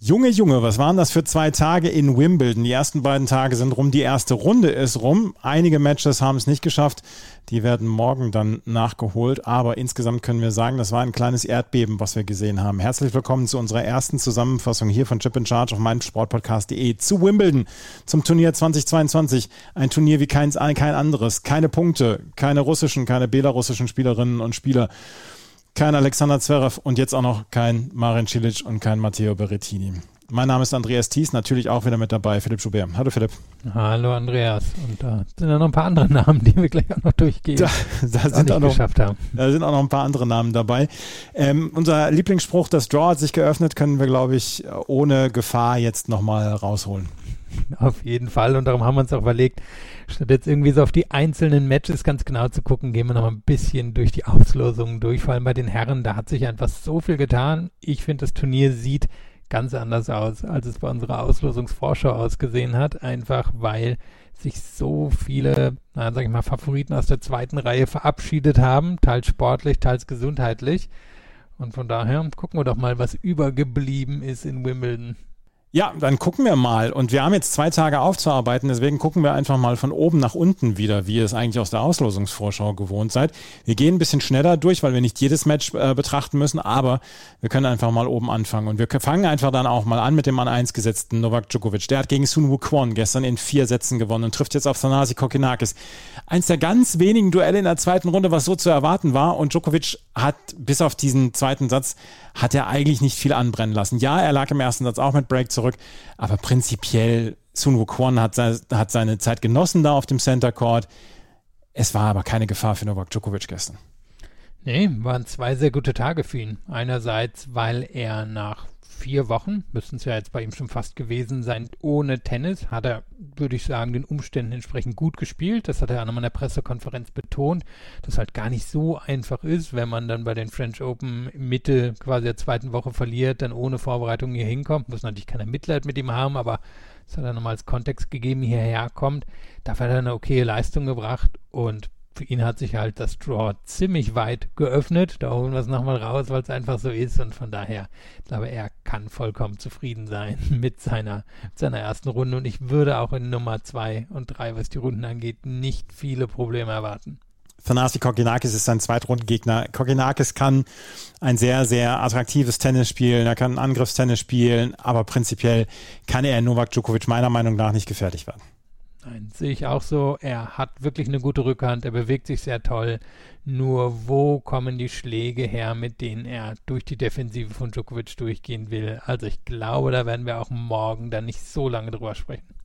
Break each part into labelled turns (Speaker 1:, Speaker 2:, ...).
Speaker 1: Junge, Junge, was waren das für zwei Tage in Wimbledon? Die ersten beiden Tage sind rum, die erste Runde ist rum. Einige Matches haben es nicht geschafft. Die werden morgen dann nachgeholt. Aber insgesamt können wir sagen, das war ein kleines Erdbeben, was wir gesehen haben. Herzlich willkommen zu unserer ersten Zusammenfassung hier von Chip in Charge auf meinem Sportpodcast.de zu Wimbledon, zum Turnier 2022. Ein Turnier wie kein, kein anderes. Keine Punkte, keine russischen, keine belarussischen Spielerinnen und Spieler kein Alexander Zverev und jetzt auch noch kein Marin Cilic und kein Matteo Berrettini. Mein Name ist Andreas Thies, natürlich auch wieder mit dabei, Philipp Schubert. Hallo Philipp.
Speaker 2: Hallo Andreas. Und da sind ja noch ein paar andere Namen, die wir gleich auch noch durchgehen.
Speaker 1: Da, da sind auch noch, Da sind auch noch ein paar andere Namen dabei. Ähm, unser Lieblingsspruch, das Draw hat sich geöffnet, können wir, glaube ich, ohne Gefahr jetzt nochmal rausholen.
Speaker 2: Auf jeden Fall. Und darum haben wir uns auch überlegt, statt jetzt irgendwie so auf die einzelnen Matches ganz genau zu gucken, gehen wir noch ein bisschen durch die Auslosungen durch. Vor allem bei den Herren, da hat sich einfach so viel getan. Ich finde, das Turnier sieht ganz anders aus, als es bei unserer Auslosungsvorschau ausgesehen hat. Einfach weil sich so viele, na, sag ich mal, Favoriten aus der zweiten Reihe verabschiedet haben, teils sportlich, teils gesundheitlich. Und von daher gucken wir doch mal, was übergeblieben ist in Wimbledon.
Speaker 1: Ja, dann gucken wir mal. Und wir haben jetzt zwei Tage aufzuarbeiten, deswegen gucken wir einfach mal von oben nach unten wieder, wie ihr es eigentlich aus der Auslosungsvorschau gewohnt seid. Wir gehen ein bisschen schneller durch, weil wir nicht jedes Match äh, betrachten müssen, aber wir können einfach mal oben anfangen. Und wir fangen einfach dann auch mal an mit dem Mann 1 gesetzten Novak Djokovic. Der hat gegen Sun Wukong gestern in vier Sätzen gewonnen und trifft jetzt auf Thanasi Kokinakis. Eins der ganz wenigen Duelle in der zweiten Runde, was so zu erwarten war. Und Djokovic hat bis auf diesen zweiten Satz, hat er eigentlich nicht viel anbrennen lassen. Ja, er lag im ersten Satz auch mit Break zurück, aber prinzipiell Sun Wukong hat, hat seine Zeit genossen da auf dem Center Court. Es war aber keine Gefahr für Novak Djokovic gestern.
Speaker 2: Nee, waren zwei sehr gute Tage für ihn. Einerseits, weil er nach vier Wochen, müssten es ja jetzt bei ihm schon fast gewesen sein, ohne Tennis, hat er, würde ich sagen, den Umständen entsprechend gut gespielt. Das hat er auch nochmal in der Pressekonferenz betont, dass halt gar nicht so einfach ist, wenn man dann bei den French Open Mitte quasi der zweiten Woche verliert, dann ohne Vorbereitung hier hinkommt. Muss natürlich keiner Mitleid mit ihm haben, aber das hat er nochmal als Kontext gegeben, hierher kommt. Dafür hat er eine okaye Leistung gebracht und für ihn hat sich halt das Draw ziemlich weit geöffnet. Da holen wir es nochmal raus, weil es einfach so ist. Und von daher, glaube, er kann vollkommen zufrieden sein mit seiner, mit seiner ersten Runde. Und ich würde auch in Nummer zwei und drei, was die Runden angeht, nicht viele Probleme erwarten.
Speaker 1: Thanasi Kokinakis ist sein Zweitrundengegner. Kokinakis kann ein sehr, sehr attraktives Tennis spielen, er kann Angriffstennis spielen, aber prinzipiell kann er Novak Djokovic meiner Meinung nach nicht gefährlich werden.
Speaker 2: Nein, sehe ich auch so. Er hat wirklich eine gute Rückhand, er bewegt sich sehr toll. Nur wo kommen die Schläge her, mit denen er durch die Defensive von Djokovic durchgehen will? Also ich glaube, da werden wir auch morgen dann nicht so lange drüber sprechen.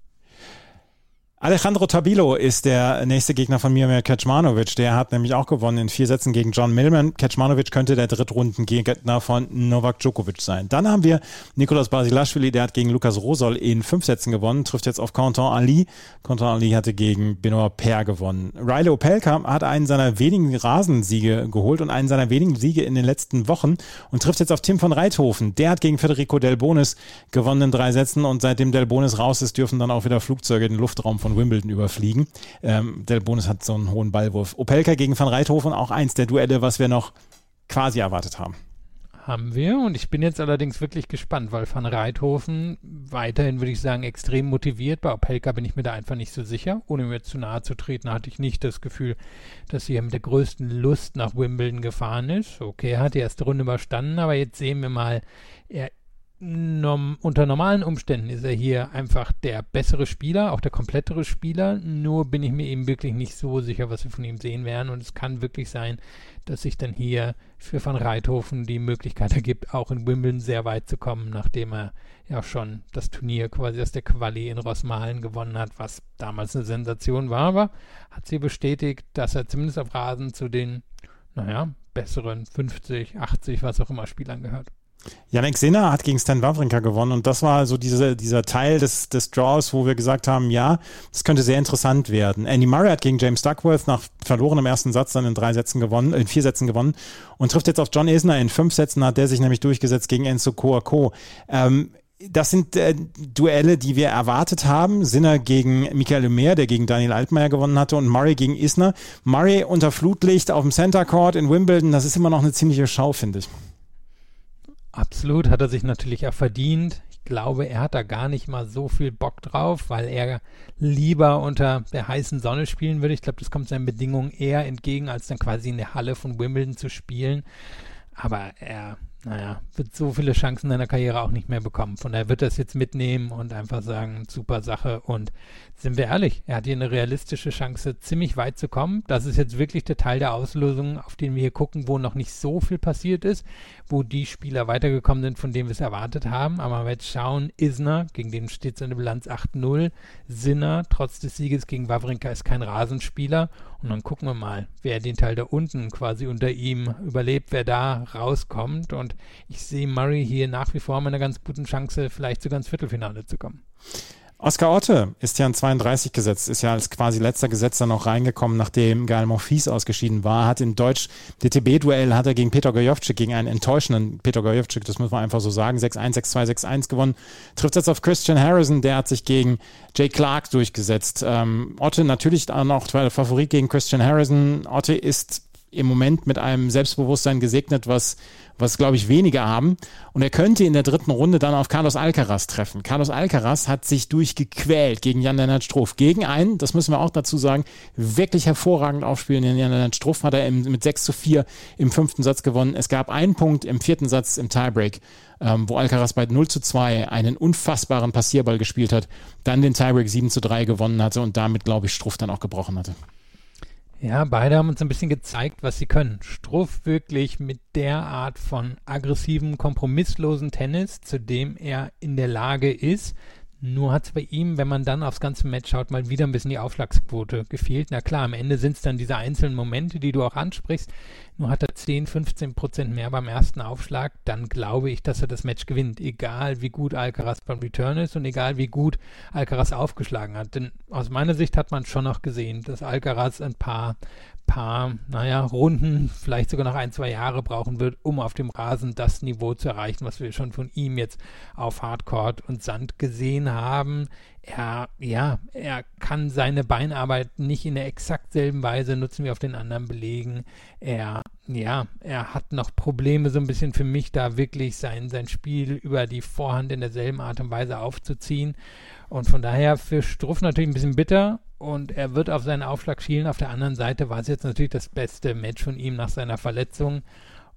Speaker 1: Alejandro Tabilo ist der nächste Gegner von Mirmir Kecmanovic. Der hat nämlich auch gewonnen in vier Sätzen gegen John Millman. Kecmanovic könnte der Drittrundengegner von Novak Djokovic sein. Dann haben wir Nikolaus Basilashvili, der hat gegen Lukas Rosol in fünf Sätzen gewonnen, trifft jetzt auf Quentin Ali. Quentin Ali hatte gegen Benoit Per gewonnen. Riley Opelka hat einen seiner wenigen Rasensiege geholt und einen seiner wenigen Siege in den letzten Wochen und trifft jetzt auf Tim von Reithofen. Der hat gegen Federico Del Bonis gewonnen in drei Sätzen und seitdem Del Bonis raus ist, dürfen dann auch wieder Flugzeuge den Luftraum von Wimbledon überfliegen. Ähm, der Bonus hat so einen hohen Ballwurf. Opelka gegen Van Reithofen, auch eins der Duelle, was wir noch quasi erwartet haben.
Speaker 2: Haben wir und ich bin jetzt allerdings wirklich gespannt, weil Van Reithofen weiterhin, würde ich sagen, extrem motiviert. Bei Opelka bin ich mir da einfach nicht so sicher. Ohne mir zu nahe zu treten, hatte ich nicht das Gefühl, dass sie mit der größten Lust nach Wimbledon gefahren ist. Okay, er hat die erste Runde überstanden, aber jetzt sehen wir mal, er norm unter normalen Umständen ist er hier einfach der bessere Spieler, auch der komplettere Spieler. Nur bin ich mir eben wirklich nicht so sicher, was wir von ihm sehen werden. Und es kann wirklich sein, dass sich dann hier für Van Reithofen die Möglichkeit ergibt, auch in Wimbledon sehr weit zu kommen, nachdem er ja schon das Turnier quasi aus der Quali in Rosmalen gewonnen hat, was damals eine Sensation war. Aber hat sie bestätigt, dass er zumindest auf Rasen zu den, naja, besseren 50, 80, was auch immer Spielern gehört.
Speaker 1: Janek Sinner hat gegen Stan Wawrinka gewonnen und das war so diese, dieser Teil des, des Draws, wo wir gesagt haben, ja, das könnte sehr interessant werden. Andy Murray hat gegen James Duckworth nach verlorenem ersten Satz dann in drei Sätzen gewonnen, in vier Sätzen gewonnen und trifft jetzt auf John Isner in fünf Sätzen hat der sich nämlich durchgesetzt gegen Enzo Coaco. Ähm, das sind äh, Duelle, die wir erwartet haben. Sinner gegen Michael Mehr, der gegen Daniel Altmaier gewonnen hatte, und Murray gegen Isner. Murray unter Flutlicht auf dem Center Court in Wimbledon, das ist immer noch eine ziemliche Schau, finde ich.
Speaker 2: Absolut, hat er sich natürlich auch verdient. Ich glaube, er hat da gar nicht mal so viel Bock drauf, weil er lieber unter der heißen Sonne spielen würde. Ich glaube, das kommt seinen Bedingungen eher entgegen, als dann quasi in der Halle von Wimbledon zu spielen. Aber er naja, wird so viele Chancen in seiner Karriere auch nicht mehr bekommen. Von daher wird es jetzt mitnehmen und einfach sagen, super Sache. Und sind wir ehrlich, er hat hier eine realistische Chance, ziemlich weit zu kommen. Das ist jetzt wirklich der Teil der Auslösung, auf den wir hier gucken, wo noch nicht so viel passiert ist, wo die Spieler weitergekommen sind, von denen wir es erwartet haben. Aber wir jetzt schauen, Isner, gegen den steht seine Bilanz 8-0, Sinner, trotz des Sieges gegen Wawrinka, ist kein Rasenspieler. Und dann gucken wir mal, wer den Teil da unten quasi unter ihm überlebt, wer da rauskommt. Und ich sehe Murray hier nach wie vor mit einer ganz guten Chance, vielleicht sogar ins Viertelfinale zu kommen.
Speaker 1: Oskar Otte ist ja an 32 gesetzt, ist ja als quasi letzter Gesetzer noch reingekommen, nachdem Gael Monfils ausgeschieden war, hat in Deutsch DTB-Duell hat er gegen Peter Gojovcik, gegen einen enttäuschenden Peter Gojovcik, das muss man einfach so sagen, 6-1, 6-2, 6-1 gewonnen, trifft jetzt auf Christian Harrison, der hat sich gegen Jay Clark durchgesetzt. Ähm, Otte natürlich auch noch Favorit gegen Christian Harrison. Otte ist im Moment mit einem Selbstbewusstsein gesegnet, was was glaube ich wenige haben. Und er könnte in der dritten Runde dann auf Carlos Alcaraz treffen. Carlos Alcaraz hat sich durchgequält gegen Jan-Lennart Struff. Gegen einen, das müssen wir auch dazu sagen, wirklich hervorragend aufspielenden Jan-Lennart Struff hat er mit 6 zu 4 im fünften Satz gewonnen. Es gab einen Punkt im vierten Satz im Tiebreak, ähm, wo Alcaraz bei 0 zu 2 einen unfassbaren Passierball gespielt hat, dann den Tiebreak 7 zu 3 gewonnen hatte und damit, glaube ich, Struff dann auch gebrochen hatte.
Speaker 2: Ja, beide haben uns ein bisschen gezeigt, was sie können. Struff wirklich mit der Art von aggressivem, kompromisslosen Tennis, zu dem er in der Lage ist, nur hat es bei ihm, wenn man dann aufs ganze Match schaut, mal wieder ein bisschen die Aufschlagsquote gefehlt. Na klar, am Ende sind es dann diese einzelnen Momente, die du auch ansprichst. Nur hat er 10, 15 Prozent mehr beim ersten Aufschlag, dann glaube ich, dass er das Match gewinnt. Egal wie gut Alcaraz beim Return ist und egal wie gut Alcaraz aufgeschlagen hat. Denn aus meiner Sicht hat man schon noch gesehen, dass Alcaraz ein paar paar, naja, Runden, vielleicht sogar noch ein, zwei Jahre brauchen wird, um auf dem Rasen das Niveau zu erreichen, was wir schon von ihm jetzt auf Hardcore und Sand gesehen haben. Er, ja, er kann seine Beinarbeit nicht in der exakt selben Weise nutzen wie auf den anderen Belegen. Er, ja, er hat noch Probleme so ein bisschen für mich, da wirklich sein, sein Spiel über die Vorhand in derselben Art und Weise aufzuziehen. Und von daher für Struff natürlich ein bisschen bitter und er wird auf seinen Aufschlag schielen. Auf der anderen Seite war es jetzt natürlich das beste Match von ihm nach seiner Verletzung.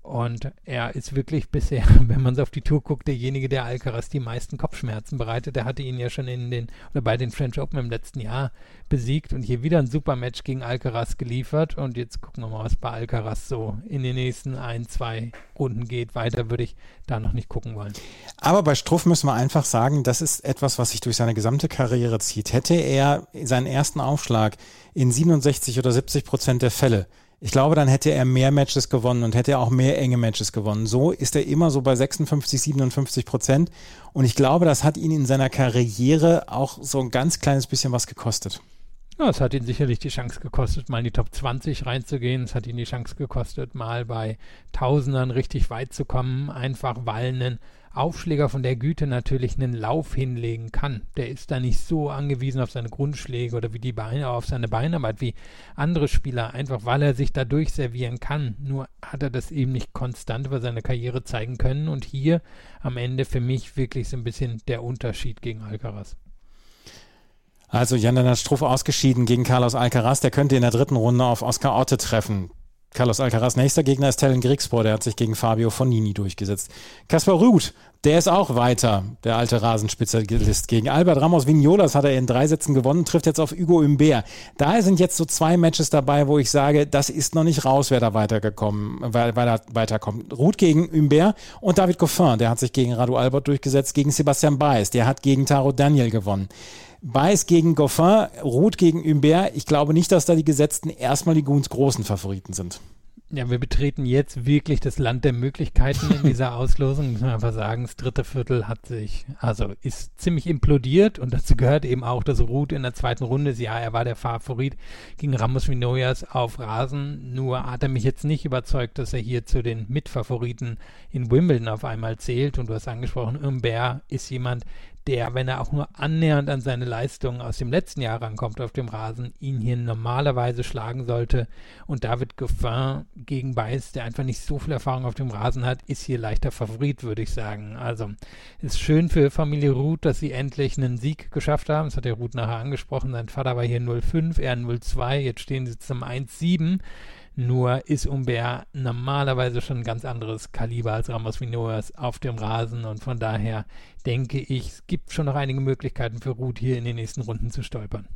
Speaker 2: Und er ist wirklich bisher, wenn man so auf die Tour guckt, derjenige, der Alcaraz die meisten Kopfschmerzen bereitet. Er hatte ihn ja schon in den oder bei den French Open im letzten Jahr besiegt und hier wieder ein super Match gegen Alcaraz geliefert. Und jetzt gucken wir mal, was bei Alcaraz so in den nächsten ein, zwei Runden geht. Weiter würde ich da noch nicht gucken wollen.
Speaker 1: Aber bei Struff müssen wir einfach sagen, das ist etwas, was sich durch seine gesamte Karriere zieht. Hätte er seinen ersten Aufschlag in 67 oder 70 Prozent der Fälle ich glaube, dann hätte er mehr Matches gewonnen und hätte er auch mehr enge Matches gewonnen. So ist er immer so bei 56, 57 Prozent. Und ich glaube, das hat ihn in seiner Karriere auch so ein ganz kleines bisschen was gekostet.
Speaker 2: Ja, es hat ihn sicherlich die Chance gekostet, mal in die Top 20 reinzugehen. Es hat ihn die Chance gekostet, mal bei Tausendern richtig weit zu kommen, einfach weil ein Aufschläger von der Güte natürlich einen Lauf hinlegen kann. Der ist da nicht so angewiesen auf seine Grundschläge oder wie die Beine, auf seine Beinarbeit wie andere Spieler, einfach weil er sich dadurch servieren kann. Nur hat er das eben nicht konstant über seine Karriere zeigen können und hier am Ende für mich wirklich so ein bisschen der Unterschied gegen Alcaraz.
Speaker 1: Also Jan Struff ausgeschieden gegen Carlos Alcaraz, der könnte in der dritten Runde auf Oscar Otte treffen. Carlos Alcaraz nächster Gegner ist Tellen Grigspor, der hat sich gegen Fabio Fonini durchgesetzt. Kaspar Ruth, der ist auch weiter, der alte Rasenspezialist. Gegen Albert Ramos Vignolas hat er in drei Sätzen gewonnen, trifft jetzt auf Hugo Humbert. Da sind jetzt so zwei Matches dabei, wo ich sage, das ist noch nicht raus, wer da weitergekommen, wer, wer da weiterkommt. Ruth gegen Humbert und David Goffin, der hat sich gegen Radu Albert durchgesetzt, gegen Sebastian Baez, der hat gegen Taro Daniel gewonnen. Baez gegen Goffin, Ruth gegen Humbert. Ich glaube nicht, dass da die Gesetzten erstmal die ganz großen Favoriten sind.
Speaker 2: Ja, wir betreten jetzt wirklich das Land der Möglichkeiten in dieser Auslosung. Muss man einfach sagen, das dritte Viertel hat sich, also ist ziemlich implodiert und dazu gehört eben auch, dass Ruth in der zweiten Runde, ja, er war der Favorit gegen Ramos Vinoyas auf Rasen. Nur hat er mich jetzt nicht überzeugt, dass er hier zu den Mitfavoriten in Wimbledon auf einmal zählt. Und du hast angesprochen, Humbert ist jemand, der, wenn er auch nur annähernd an seine Leistungen aus dem letzten Jahr rankommt auf dem Rasen, ihn hier normalerweise schlagen sollte. Und David Goffin gegen Beiß, der einfach nicht so viel Erfahrung auf dem Rasen hat, ist hier leichter Favorit, würde ich sagen. Also ist schön für Familie Ruth, dass sie endlich einen Sieg geschafft haben. Das hat der Ruth nachher angesprochen. Sein Vater war hier 0,5, er 0,2. Jetzt stehen sie zum 1,7. Nur ist Umbert normalerweise schon ein ganz anderes Kaliber als Ramos Vinoas auf dem Rasen und von daher denke ich, es gibt schon noch einige Möglichkeiten für Ruth hier in den nächsten Runden zu stolpern.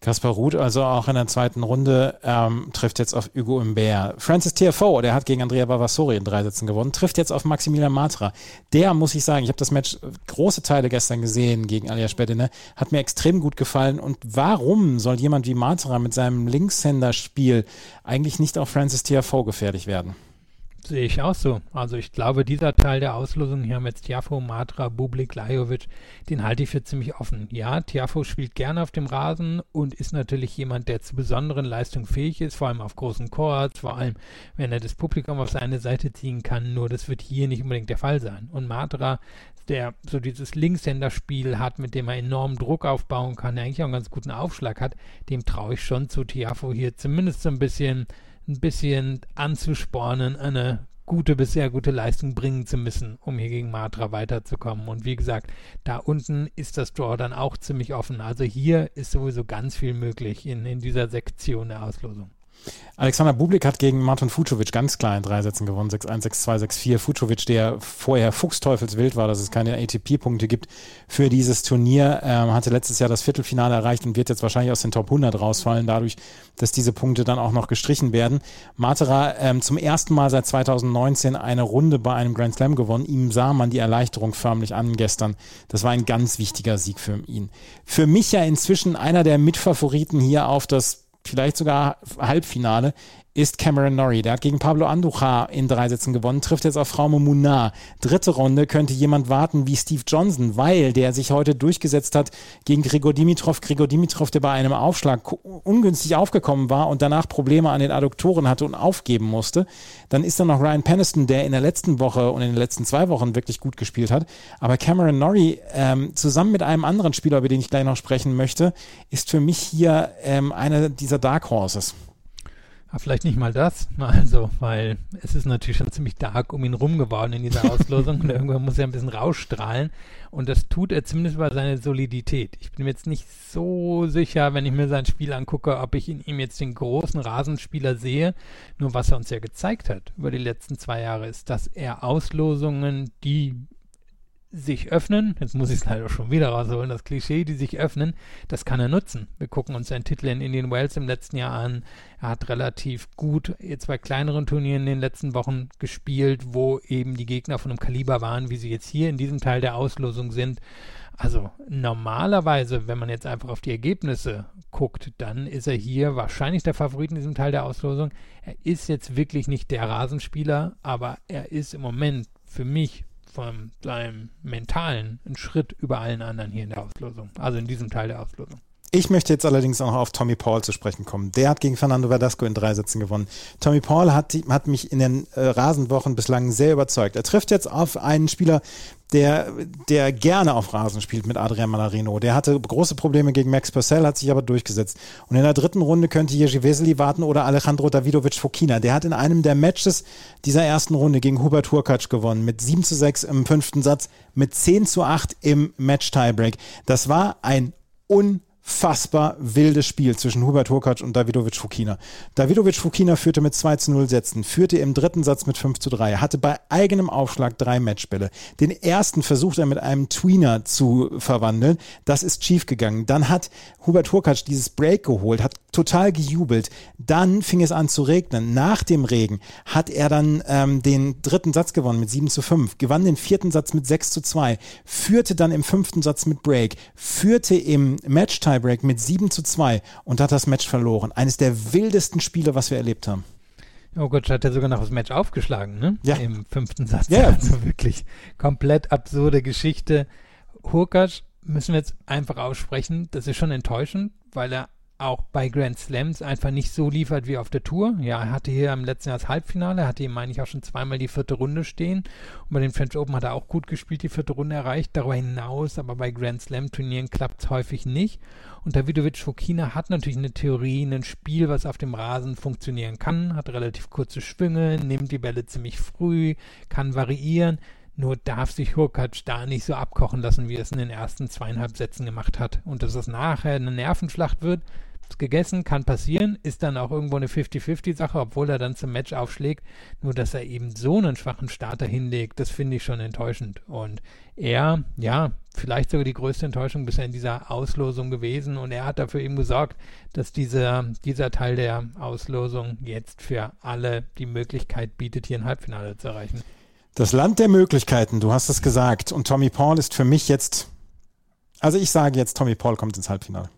Speaker 1: Kaspar Ruth, also auch in der zweiten Runde, ähm, trifft jetzt auf Hugo Imbert. Francis TFO, der hat gegen Andrea Bavassori in drei Sätzen gewonnen, trifft jetzt auf Maximilian Matra. Der, muss ich sagen, ich habe das Match große Teile gestern gesehen gegen Alia Spedine, hat mir extrem gut gefallen. Und warum soll jemand wie Matra mit seinem Linkshänder-Spiel eigentlich nicht auf Francis TFO gefährlich werden?
Speaker 2: Sehe ich auch so. Also ich glaube, dieser Teil der Auslosung hier mit Tiafo, Matra, Bublik, Lajovic, den halte ich für ziemlich offen. Ja, Tiafo spielt gerne auf dem Rasen und ist natürlich jemand, der zu besonderen Leistungen fähig ist, vor allem auf großen Chords, vor allem wenn er das Publikum auf seine Seite ziehen kann. Nur das wird hier nicht unbedingt der Fall sein. Und Matra, der so dieses Linkshänderspiel hat, mit dem er enormen Druck aufbauen kann, der eigentlich auch einen ganz guten Aufschlag hat, dem traue ich schon zu Tiafo hier zumindest so ein bisschen ein bisschen anzuspornen, eine gute bis sehr gute Leistung bringen zu müssen, um hier gegen Matra weiterzukommen. Und wie gesagt, da unten ist das Draw dann auch ziemlich offen. Also hier ist sowieso ganz viel möglich in, in dieser Sektion der Auslosung.
Speaker 1: Alexander Bublik hat gegen Martin Fucovic ganz klar in drei Sätzen gewonnen, 6-1, 6-2, 6-4. Fucovic, der vorher fuchsteufelswild war, dass es keine ATP-Punkte gibt für dieses Turnier, ähm, hatte letztes Jahr das Viertelfinale erreicht und wird jetzt wahrscheinlich aus den Top 100 rausfallen, dadurch, dass diese Punkte dann auch noch gestrichen werden. Matera ähm, zum ersten Mal seit 2019 eine Runde bei einem Grand Slam gewonnen. Ihm sah man die Erleichterung förmlich an gestern. Das war ein ganz wichtiger Sieg für ihn. Für mich ja inzwischen einer der Mitfavoriten hier auf das vielleicht sogar Halbfinale, ist Cameron Norrie. Der hat gegen Pablo Andujar in drei Sätzen gewonnen, trifft jetzt auf Frau Munar. Dritte Runde könnte jemand warten wie Steve Johnson, weil der sich heute durchgesetzt hat gegen Grigor Dimitrov. Grigor Dimitrov, der bei einem Aufschlag ungünstig aufgekommen war und danach Probleme an den Adduktoren hatte und aufgeben musste. Dann ist da noch Ryan Peniston, der in der letzten Woche und in den letzten zwei Wochen wirklich gut gespielt hat. Aber Cameron Norrie ähm, zusammen mit einem anderen Spieler, über den ich gleich noch sprechen möchte, ist für mich hier ähm, einer dieser Dark Horses.
Speaker 2: Ja, vielleicht nicht mal das, also, weil es ist natürlich schon ziemlich dark um ihn rum geworden in dieser Auslosung und irgendwann muss er ein bisschen rausstrahlen und das tut er zumindest über seine Solidität. Ich bin mir jetzt nicht so sicher, wenn ich mir sein Spiel angucke, ob ich in ihm jetzt den großen Rasenspieler sehe. Nur was er uns ja gezeigt hat über die letzten zwei Jahre ist, dass er Auslosungen, die sich öffnen, jetzt muss ich es leider schon wieder rausholen, das Klischee, die sich öffnen, das kann er nutzen. Wir gucken uns seinen Titel in Indian Wells im letzten Jahr an. Er hat relativ gut jetzt bei kleineren Turnieren in den letzten Wochen gespielt, wo eben die Gegner von einem Kaliber waren, wie sie jetzt hier in diesem Teil der Auslosung sind. Also normalerweise, wenn man jetzt einfach auf die Ergebnisse guckt, dann ist er hier wahrscheinlich der Favorit in diesem Teil der Auslosung. Er ist jetzt wirklich nicht der Rasenspieler, aber er ist im Moment für mich von seinem Mentalen einen Schritt über allen anderen hier in der Auslosung, also in diesem Teil der Auslosung.
Speaker 1: Ich möchte jetzt allerdings auch auf Tommy Paul zu sprechen kommen. Der hat gegen Fernando Verdasco in drei Sätzen gewonnen. Tommy Paul hat, hat mich in den äh, Rasenwochen bislang sehr überzeugt. Er trifft jetzt auf einen Spieler, der, der gerne auf Rasen spielt mit Adrian Malarino. Der hatte große Probleme gegen Max Purcell, hat sich aber durchgesetzt. Und in der dritten Runde könnte Jerzy Vesely warten oder Alejandro Davidovic Fokina. Der hat in einem der Matches dieser ersten Runde gegen Hubert Hurkacz gewonnen. Mit 7 zu 6 im fünften Satz, mit 10 zu 8 im Match-Tiebreak. Das war ein un unfassbar wildes Spiel zwischen Hubert Hurkacz und Davidovic Fukina. Davidovic Fukina führte mit 2 zu 0 Sätzen, führte im dritten Satz mit 5 zu 3, hatte bei eigenem Aufschlag drei Matchbälle. Den ersten versucht er mit einem Tweener zu verwandeln. Das ist schief gegangen. Dann hat Hubert Hurkacz dieses Break geholt, hat total gejubelt. Dann fing es an zu regnen. Nach dem Regen hat er dann ähm, den dritten Satz gewonnen mit 7 zu 5, gewann den vierten Satz mit 6 zu 2, führte dann im fünften Satz mit Break, führte im Matchtime Tiebreak mit 7 zu 2 und hat das Match verloren. Eines der wildesten Spiele, was wir erlebt haben.
Speaker 2: Jokic hat ja sogar noch das Match aufgeschlagen, ne?
Speaker 1: Ja.
Speaker 2: Im fünften Satz.
Speaker 1: Ja.
Speaker 2: Also wirklich komplett absurde Geschichte. Hurkacz müssen wir jetzt einfach aussprechen. Das ist schon enttäuschend, weil er auch bei Grand Slams einfach nicht so liefert wie auf der Tour. Ja, er hatte hier im letzten Jahr das Halbfinale, hatte hier, meine ich, auch schon zweimal die vierte Runde stehen. Und bei den French Open hat er auch gut gespielt, die vierte Runde erreicht. Darüber hinaus, aber bei Grand Slam Turnieren klappt es häufig nicht. Und Davidovic Fokina hat natürlich eine Theorie, ein Spiel, was auf dem Rasen funktionieren kann, hat relativ kurze Schwünge, nimmt die Bälle ziemlich früh, kann variieren. Nur darf sich Hurkacz da nicht so abkochen lassen, wie er es in den ersten zweieinhalb Sätzen gemacht hat. Und dass das nachher eine Nervenschlacht wird, ist gegessen, kann passieren, ist dann auch irgendwo eine 50-50-Sache, obwohl er dann zum Match aufschlägt. Nur, dass er eben so einen schwachen Starter hinlegt, das finde ich schon enttäuschend. Und er, ja, vielleicht sogar die größte Enttäuschung bisher in dieser Auslosung gewesen. Und er hat dafür eben gesorgt, dass dieser, dieser Teil der Auslosung jetzt für alle die Möglichkeit bietet, hier ein Halbfinale zu erreichen.
Speaker 1: Das Land der Möglichkeiten, du hast es gesagt. Und Tommy Paul ist für mich jetzt, also ich sage jetzt, Tommy Paul kommt ins Halbfinale.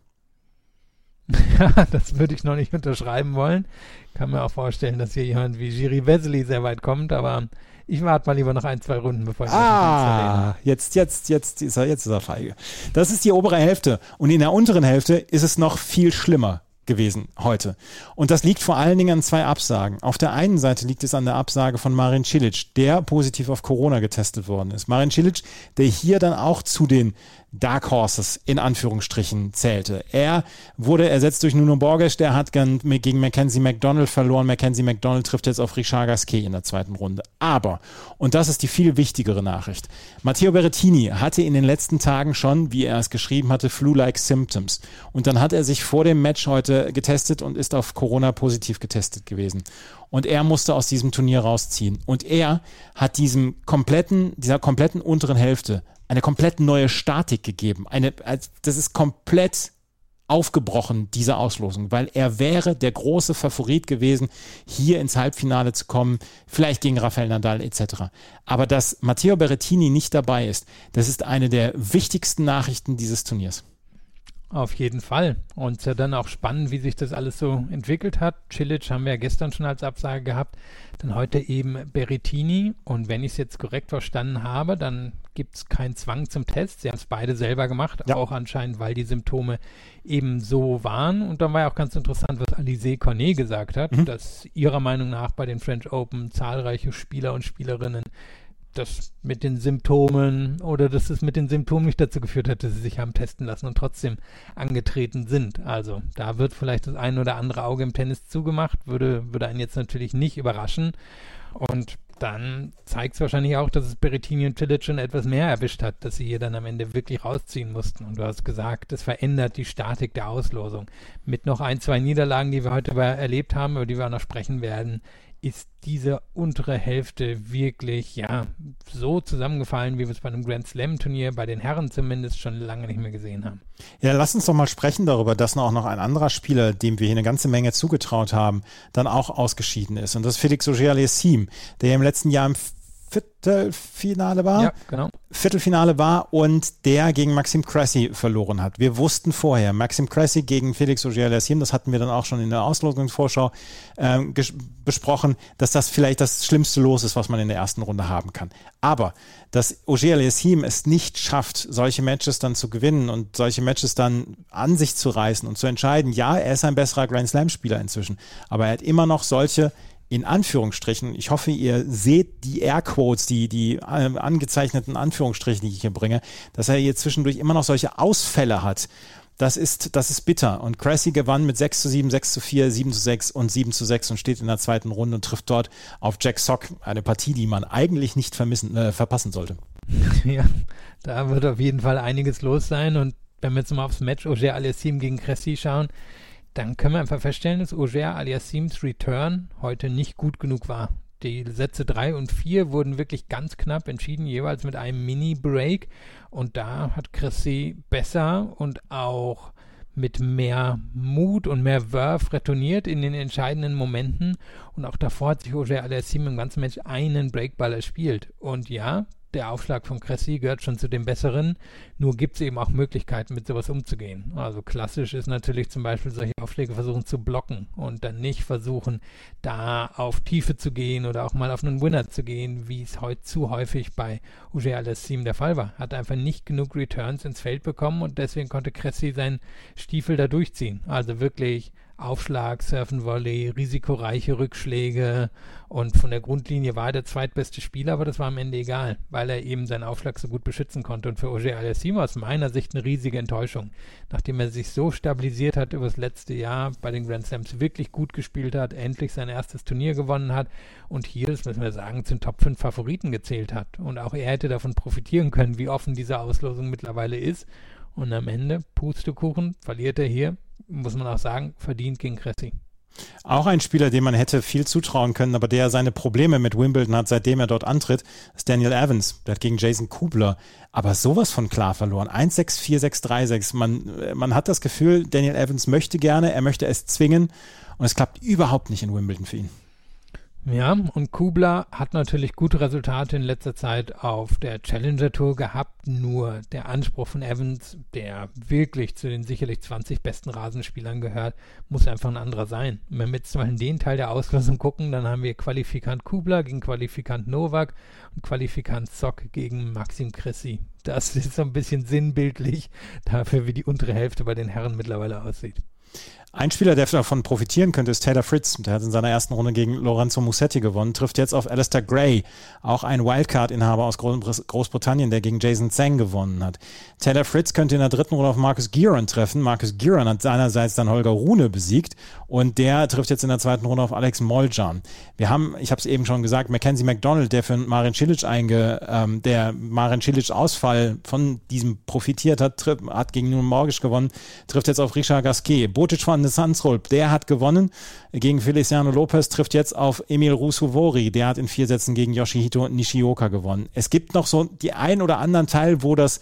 Speaker 2: Ja, das würde ich noch nicht unterschreiben wollen. Kann mir auch vorstellen, dass hier jemand wie Giri Wesley sehr weit kommt, aber ich warte mal lieber noch ein, zwei Runden, bevor ich
Speaker 1: Ah, jetzt, jetzt, jetzt ist er, jetzt ist er feige. Das ist die obere Hälfte. Und in der unteren Hälfte ist es noch viel schlimmer gewesen heute. Und das liegt vor allen Dingen an zwei Absagen. Auf der einen Seite liegt es an der Absage von Marin Cilic, der positiv auf Corona getestet worden ist. Marin Cilic, der hier dann auch zu den Dark Horses in Anführungsstrichen zählte. Er wurde ersetzt durch Nuno Borges, der hat gegen Mackenzie McDonald verloren. Mackenzie McDonald trifft jetzt auf Richard Gasquet in der zweiten Runde. Aber, und das ist die viel wichtigere Nachricht, Matteo Berrettini hatte in den letzten Tagen schon, wie er es geschrieben hatte, Flu-like Symptoms. Und dann hat er sich vor dem Match heute getestet und ist auf Corona positiv getestet gewesen. Und er musste aus diesem Turnier rausziehen. Und er hat diesem kompletten, dieser kompletten unteren Hälfte eine komplett neue Statik gegeben. Eine, das ist komplett aufgebrochen, diese Auslosung, weil er wäre der große Favorit gewesen, hier ins Halbfinale zu kommen, vielleicht gegen Rafael Nadal etc. Aber dass Matteo Berrettini nicht dabei ist, das ist eine der wichtigsten Nachrichten dieses Turniers.
Speaker 2: Auf jeden Fall. Und ja dann auch spannend, wie sich das alles so entwickelt hat. Cilic haben wir ja gestern schon als Absage gehabt. Dann heute eben Berrettini. Und wenn ich es jetzt korrekt verstanden habe, dann gibt es keinen Zwang zum Test. Sie haben es beide selber gemacht, ja. auch anscheinend, weil die Symptome eben so waren. Und dann war ja auch ganz interessant, was Alice Cornet gesagt hat, mhm. dass ihrer Meinung nach bei den French Open zahlreiche Spieler und Spielerinnen das mit den Symptomen oder dass es mit den Symptomen nicht dazu geführt hat, dass sie sich haben testen lassen und trotzdem angetreten sind. Also da wird vielleicht das ein oder andere Auge im Tennis zugemacht, würde, würde einen jetzt natürlich nicht überraschen. Und dann zeigt es wahrscheinlich auch, dass es Berrettini und Tillich schon etwas mehr erwischt hat, dass sie hier dann am Ende wirklich rausziehen mussten. Und du hast gesagt, es verändert die Statik der Auslosung. Mit noch ein, zwei Niederlagen, die wir heute erlebt haben, über die wir auch noch sprechen werden, ist diese untere Hälfte wirklich, ja, so zusammengefallen, wie wir es bei einem Grand Slam Turnier, bei den Herren zumindest, schon lange nicht mehr gesehen haben.
Speaker 1: Ja, lass uns doch mal sprechen darüber, dass auch noch ein anderer Spieler, dem wir hier eine ganze Menge zugetraut haben, dann auch ausgeschieden ist. Und das ist Felix Auger-Aliassime, der im letzten Jahr im Viertelfinale war.
Speaker 2: Ja, genau.
Speaker 1: Viertelfinale war und der gegen Maxim Cressy verloren hat. Wir wussten vorher, Maxim Cressy gegen Felix Auger-Aliassime, das hatten wir dann auch schon in der Auslosungsvorschau äh, besprochen, dass das vielleicht das schlimmste Los ist, was man in der ersten Runde haben kann. Aber dass Auger-Aliassime es nicht schafft, solche Matches dann zu gewinnen und solche Matches dann an sich zu reißen und zu entscheiden, ja, er ist ein besserer Grand Slam-Spieler inzwischen, aber er hat immer noch solche in Anführungsstrichen, ich hoffe, ihr seht die Airquotes, die, die äh, angezeichneten Anführungsstrichen, die ich hier bringe, dass er hier zwischendurch immer noch solche Ausfälle hat. Das ist, das ist bitter. Und Cressy gewann mit 6 zu 7, 6 zu 4, 7 zu 6 und 7 zu 6 und steht in der zweiten Runde und trifft dort auf Jack Sock, eine Partie, die man eigentlich nicht vermissen, äh, verpassen sollte.
Speaker 2: Ja, da wird auf jeden Fall einiges los sein. Und wenn wir jetzt mal aufs Match Auger Aliassim gegen Cressy schauen, dann können wir einfach feststellen, dass Auger Aliassims Return heute nicht gut genug war. Die Sätze 3 und 4 wurden wirklich ganz knapp entschieden, jeweils mit einem Mini-Break. Und da hat Chrissy besser und auch mit mehr Mut und mehr Wurf retourniert in den entscheidenden Momenten. Und auch davor hat sich Auger Aliassim im ganzen Match einen Breakball erspielt. Und ja, der Aufschlag von Cressy gehört schon zu den besseren. Nur gibt es eben auch Möglichkeiten, mit sowas umzugehen. Also klassisch ist natürlich zum Beispiel solche Aufschläge versuchen zu blocken und dann nicht versuchen, da auf Tiefe zu gehen oder auch mal auf einen Winner zu gehen, wie es heute zu häufig bei Uge Alessim der Fall war. Hat einfach nicht genug Returns ins Feld bekommen und deswegen konnte Cressy seinen Stiefel da durchziehen. Also wirklich Aufschlag, Surfen Volley, risikoreiche Rückschläge und von der Grundlinie war er der zweitbeste Spieler, aber das war am Ende egal, weil er eben seinen Aufschlag so gut beschützen konnte. Und für Ogier Aliassime aus meiner Sicht eine riesige Enttäuschung. Nachdem er sich so stabilisiert hat über das letzte Jahr, bei den Grand Slams wirklich gut gespielt hat, endlich sein erstes Turnier gewonnen hat und hier, das müssen wir sagen, zu den Top 5 Favoriten gezählt hat. Und auch er hätte davon profitieren können, wie offen diese Auslosung mittlerweile ist. Und am Ende, Pustekuchen, verliert er hier muss man auch sagen, verdient gegen Cressy.
Speaker 1: Auch ein Spieler, dem man hätte viel zutrauen können, aber der seine Probleme mit Wimbledon hat, seitdem er dort antritt, ist Daniel Evans. Der hat gegen Jason Kubler aber sowas von klar verloren. 1-6, 4-6, 3-6. Man, man hat das Gefühl, Daniel Evans möchte gerne, er möchte es zwingen und es klappt überhaupt nicht in Wimbledon für ihn.
Speaker 2: Ja, und Kubler hat natürlich gute Resultate in letzter Zeit auf der Challenger Tour gehabt. Nur der Anspruch von Evans, der wirklich zu den sicherlich 20 besten Rasenspielern gehört, muss einfach ein anderer sein. Und wenn wir jetzt mal in den Teil der Auslosung gucken, dann haben wir Qualifikant Kubler gegen Qualifikant Novak und Qualifikant Zock gegen Maxim Cressy. Das ist so ein bisschen sinnbildlich dafür, wie die untere Hälfte bei den Herren mittlerweile aussieht.
Speaker 1: Ein Spieler, der davon profitieren könnte, ist Taylor Fritz. Der hat in seiner ersten Runde gegen Lorenzo Musetti gewonnen, trifft jetzt auf Alistair Gray, auch ein Wildcard-Inhaber aus Großbritannien, der gegen Jason Zhang gewonnen hat. Taylor Fritz könnte in der dritten Runde auf Marcus Giron treffen. Marcus Giron hat seinerseits dann Holger Rune besiegt und der trifft jetzt in der zweiten Runde auf Alex Moljan. Wir haben, ich habe es eben schon gesagt, Mackenzie McDonald, der für Marin Cilic einge, ähm, der Marin Cilic Ausfall von diesem profitiert hat, hat gegen Nuno Morgisch gewonnen, trifft jetzt auf Richard Gasquet. Botic von Sansrolp, der hat gewonnen gegen Feliciano Lopez, trifft jetzt auf Emil Rusuvori, der hat in vier Sätzen gegen Yoshihito Nishioka gewonnen. Es gibt noch so die ein oder anderen Teil, wo das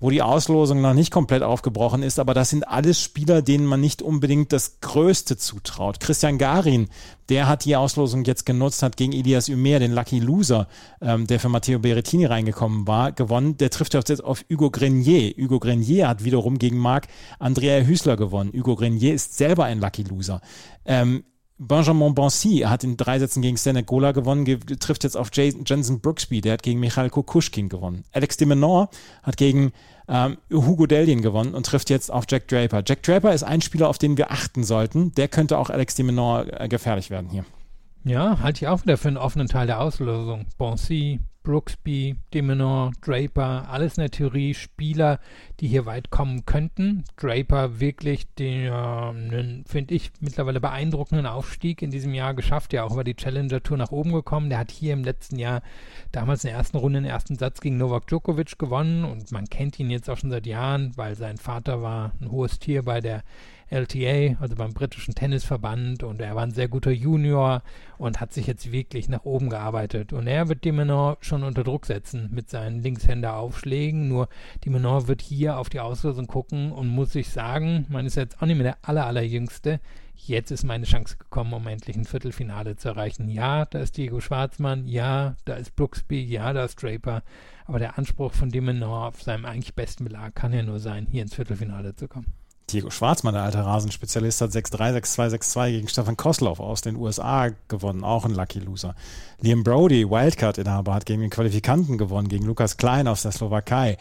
Speaker 1: wo die Auslosung noch nicht komplett aufgebrochen ist, aber das sind alles Spieler, denen man nicht unbedingt das Größte zutraut. Christian Garin, der hat die Auslosung jetzt genutzt, hat gegen Elias Ümer, den Lucky Loser, ähm, der für Matteo Berrettini reingekommen war, gewonnen. Der trifft jetzt auf Hugo Grenier. Hugo Grenier hat wiederum gegen Marc Andrea Hüßler gewonnen. Hugo Grenier ist selber ein Lucky Loser. Ähm, Benjamin Bonsi hat in drei Sätzen gegen Stanek Gola gewonnen, trifft jetzt auf Jason, Jensen Brooksby, der hat gegen Michael Kukushkin gewonnen. Alex de Menor hat gegen ähm, Hugo Delien gewonnen und trifft jetzt auf Jack Draper. Jack Draper ist ein Spieler, auf den wir achten sollten. Der könnte auch Alex de Menor äh, gefährlich werden hier.
Speaker 2: Ja, halte ich auch wieder für einen offenen Teil der Auslösung. Bonsi, Brooksby, Demenor, Draper, alles in der Theorie Spieler, die hier weit kommen könnten. Draper wirklich den, äh, finde ich, mittlerweile beeindruckenden Aufstieg in diesem Jahr geschafft, ja auch über die Challenger Tour nach oben gekommen. Der hat hier im letzten Jahr damals in der ersten Runde, den ersten Satz gegen Novak Djokovic gewonnen und man kennt ihn jetzt auch schon seit Jahren, weil sein Vater war ein hohes Tier bei der LTA, also beim britischen Tennisverband und er war ein sehr guter Junior und hat sich jetzt wirklich nach oben gearbeitet und er wird Dimenor schon unter Druck setzen mit seinen Linkshänder-Aufschlägen, nur Dimenor wird hier auf die Auslösung gucken und muss sich sagen, man ist jetzt auch nicht mehr der aller, allerjüngste, jetzt ist meine Chance gekommen, um endlich ein Viertelfinale zu erreichen. Ja, da ist Diego Schwarzmann, ja, da ist Brooksby, ja, da ist Draper, aber der Anspruch von Dimenor auf seinem eigentlich besten Belag kann ja nur sein, hier ins Viertelfinale zu kommen.
Speaker 1: Diego Schwarzmann, der alte Rasenspezialist, hat 6-3, 6-2, 6-2 gegen Stefan Kosloff aus den USA gewonnen, auch ein Lucky Loser. Liam Brody, Wildcard-Inhaber, hat gegen den Qualifikanten gewonnen, gegen Lukas Klein aus der Slowakei.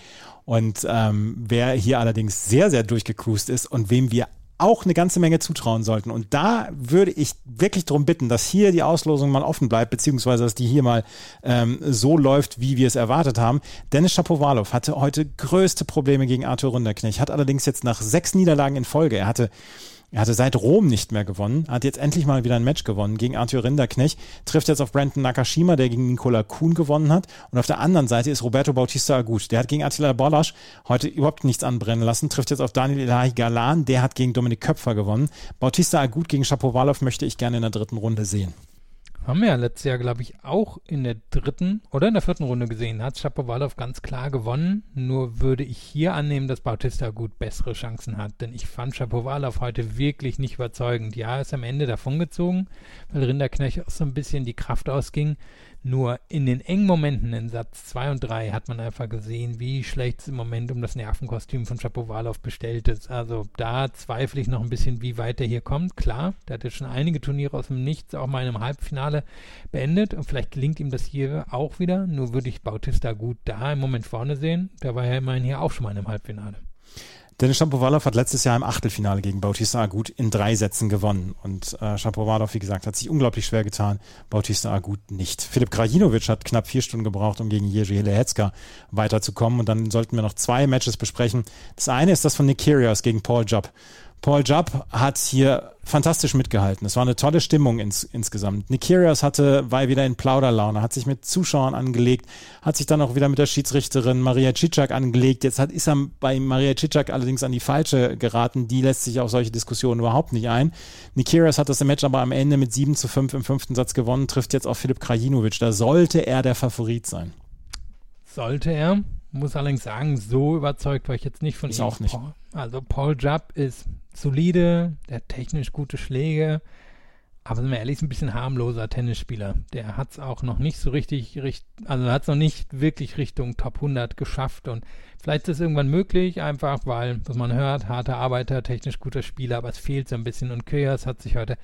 Speaker 1: Und ähm, wer hier allerdings sehr, sehr durchgecruised ist und wem wir auch eine ganze Menge zutrauen sollten. Und da würde ich wirklich darum bitten, dass hier die Auslosung mal offen bleibt, beziehungsweise dass die hier mal ähm, so läuft, wie wir es erwartet haben. Dennis Shapovalov hatte heute größte Probleme gegen Arthur Runderknecht, hat allerdings jetzt nach sechs Niederlagen in Folge, er hatte er hatte seit Rom nicht mehr gewonnen, hat jetzt endlich mal wieder ein Match gewonnen gegen Arthur Rinderknecht, trifft jetzt auf Brandon Nakashima, der gegen Nikola Kuhn gewonnen hat. Und auf der anderen Seite ist Roberto Bautista Agut. Der hat gegen Attila Bolasch heute überhaupt nichts anbrennen lassen, trifft jetzt auf Daniel Elahi Galan, der hat gegen Dominik Köpfer gewonnen. Bautista Agut gegen Shapovalov möchte ich gerne in der dritten Runde sehen.
Speaker 2: Haben wir ja letztes Jahr, glaube ich, auch in der dritten oder in der vierten Runde gesehen. Hat Shapovalov ganz klar gewonnen. Nur würde ich hier annehmen, dass Bautista gut bessere Chancen hat. Denn ich fand Shapovalov heute wirklich nicht überzeugend. Ja, ist am Ende davongezogen, weil Rinderknecht auch so ein bisschen die Kraft ausging. Nur in den engen Momenten in Satz 2 und 3 hat man einfach gesehen, wie schlecht es im Moment um das Nervenkostüm von Shapovalov bestellt ist. Also da zweifle ich noch ein bisschen, wie weit er hier kommt. Klar, der hat jetzt schon einige Turniere aus dem Nichts auch mal in einem Halbfinale beendet und vielleicht gelingt ihm das hier auch wieder. Nur würde ich Bautista gut da im Moment vorne sehen. Der war ja immerhin hier auch schon mal in einem Halbfinale.
Speaker 1: Dennis Shapovalov hat letztes Jahr im Achtelfinale gegen Bautista Agut in drei Sätzen gewonnen. Und äh, Shapovalov, wie gesagt, hat sich unglaublich schwer getan. Bautista Agut nicht. Philipp Krajinovic hat knapp vier Stunden gebraucht, um gegen Jerzy Helehecka weiterzukommen. Und dann sollten wir noch zwei Matches besprechen. Das eine ist das von Nick Kyrgios gegen Paul Jupp. Paul Jupp hat hier fantastisch mitgehalten. Es war eine tolle Stimmung ins, insgesamt. Nick Kyrgios hatte, war wieder in Plauderlaune, hat sich mit Zuschauern angelegt, hat sich dann auch wieder mit der Schiedsrichterin Maria Cicak angelegt. Jetzt hat, ist er bei Maria Cicak allerdings an die falsche geraten. Die lässt sich auf solche Diskussionen überhaupt nicht ein. Nick Kyrgios hat das Match aber am Ende mit 7 zu 5 im fünften Satz gewonnen, trifft jetzt auf Philipp Krajinovic. Da sollte er der Favorit sein.
Speaker 2: Sollte er. Muss allerdings sagen, so überzeugt war ich jetzt nicht von
Speaker 1: ich
Speaker 2: ihm.
Speaker 1: auch nicht.
Speaker 2: Also Paul Jupp ist solide, der hat technisch gute Schläge, aber sind wir ehrlich, ist ein bisschen harmloser Tennisspieler. Der hat es auch noch nicht so richtig, also hat es noch nicht wirklich Richtung Top 100 geschafft und vielleicht ist es irgendwann möglich, einfach weil, was man hört, harter Arbeiter, technisch guter Spieler, aber es fehlt so ein bisschen und Kyrgios hat sich heute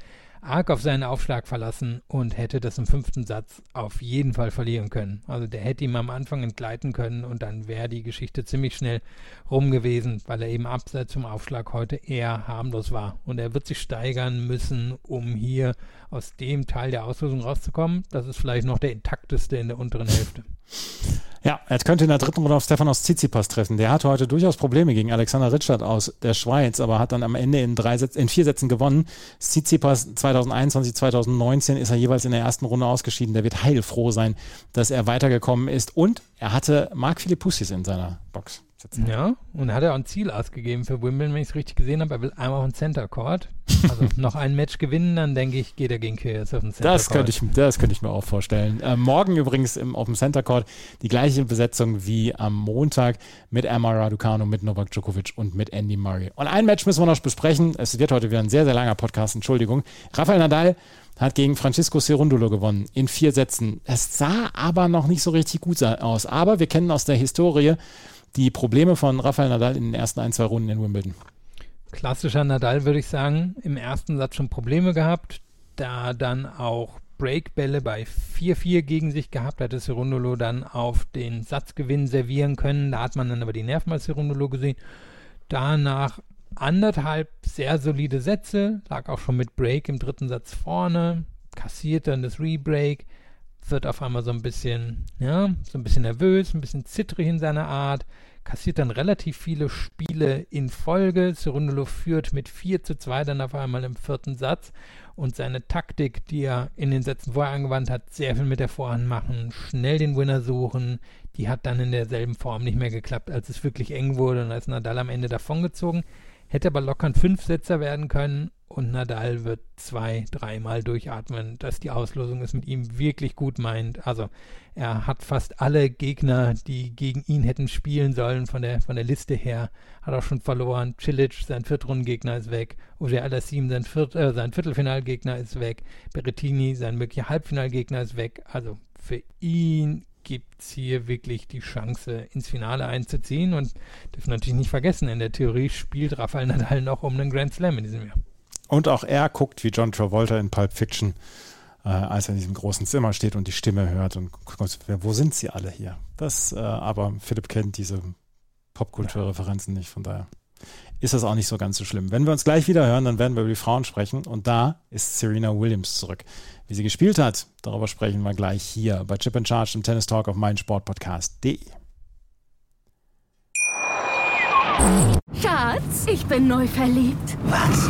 Speaker 2: arg auf seinen Aufschlag verlassen und hätte das im fünften Satz auf jeden Fall verlieren können. Also der hätte ihm am Anfang entgleiten können und dann wäre die Geschichte ziemlich schnell rum gewesen, weil er eben abseits zum Aufschlag heute eher harmlos war. Und er wird sich steigern müssen, um hier aus dem Teil der Auslösung rauszukommen. Das ist vielleicht noch der intakteste in der unteren Hälfte.
Speaker 1: Ja, er könnte in der dritten Runde auf Stefanos Tsitsipas treffen. Der hatte heute durchaus Probleme gegen Alexander Ritschard aus der Schweiz, aber hat dann am Ende in, drei Sätzen, in vier Sätzen gewonnen. Tsitsipas 2021, 2019 ist er jeweils in der ersten Runde ausgeschieden. Der wird heilfroh sein, dass er weitergekommen ist. Und er hatte Marc Philippussis in seiner Box
Speaker 2: sitzen. Ja, und hat er auch ein Ziel ausgegeben für Wimbledon, wenn ich es richtig gesehen habe. Er will einmal auf den Center Court. Also noch ein Match gewinnen, dann denke ich, geht er gegen Kyrgios auf den Center
Speaker 1: das Court. Könnte ich, das könnte ich mir auch vorstellen. Äh, morgen übrigens im, auf dem Center Court die gleiche Besetzung wie am Montag mit Emma Raducanu, mit Novak Djokovic und mit Andy Murray. Und ein Match müssen wir noch besprechen. Es wird heute wieder ein sehr, sehr langer Podcast, Entschuldigung. Rafael Nadal hat gegen Francisco Cerundolo gewonnen in vier Sätzen. Es sah aber noch nicht so richtig gut aus. Aber wir kennen aus der Historie, die Probleme von Rafael Nadal in den ersten ein, zwei Runden in Wimbledon?
Speaker 2: Klassischer Nadal, würde ich sagen. Im ersten Satz schon Probleme gehabt, da dann auch Breakbälle bei 4-4 gegen sich gehabt, hatte Cerundolo dann auf den Satzgewinn servieren können. Da hat man dann aber die Nerven bei Cerundolo gesehen. Danach anderthalb sehr solide Sätze, lag auch schon mit Break im dritten Satz vorne, kassiert dann das Rebreak, wird auf einmal so ein bisschen, ja, so ein bisschen nervös, ein bisschen zittrig in seiner Art, kassiert dann relativ viele Spiele in Folge. Cerundolo führt mit 4 zu 2 dann auf einmal im vierten Satz und seine Taktik, die er in den Sätzen vorher angewandt hat, sehr viel mit der Vorhand machen, schnell den Winner suchen, die hat dann in derselben Form nicht mehr geklappt, als es wirklich eng wurde und als Nadal am Ende davongezogen. Hätte aber locker ein Fünfsetzer werden können und Nadal wird zwei, dreimal durchatmen, dass die Auslosung es mit ihm wirklich gut meint. Also er hat fast alle Gegner, die gegen ihn hätten spielen sollen, von der, von der Liste her, hat auch schon verloren. Cilic, sein Viertrundengegner, ist weg. Oje Alassim, sein, Viert, äh, sein Viertelfinalgegner, ist weg. Berrettini, sein möglicher Halbfinalgegner, ist weg. Also für ihn gibt es hier wirklich die Chance, ins Finale einzuziehen. Und dürfen natürlich nicht vergessen, in der Theorie spielt Rafael Nadal noch um einen Grand Slam in diesem Jahr.
Speaker 1: Und auch er guckt wie John Travolta in Pulp Fiction, äh, als er in diesem großen Zimmer steht und die Stimme hört und guckt, wo sind sie alle hier? Das, äh, aber Philipp kennt diese Popkulturreferenzen nicht, von daher ist das auch nicht so ganz so schlimm. Wenn wir uns gleich wieder hören, dann werden wir über die Frauen sprechen und da ist Serena Williams zurück. Wie sie gespielt hat, darüber sprechen wir gleich hier bei Chip and Charge im Tennis Talk auf meinsportpodcast.de.
Speaker 3: Schatz, ich bin neu verliebt.
Speaker 4: Was?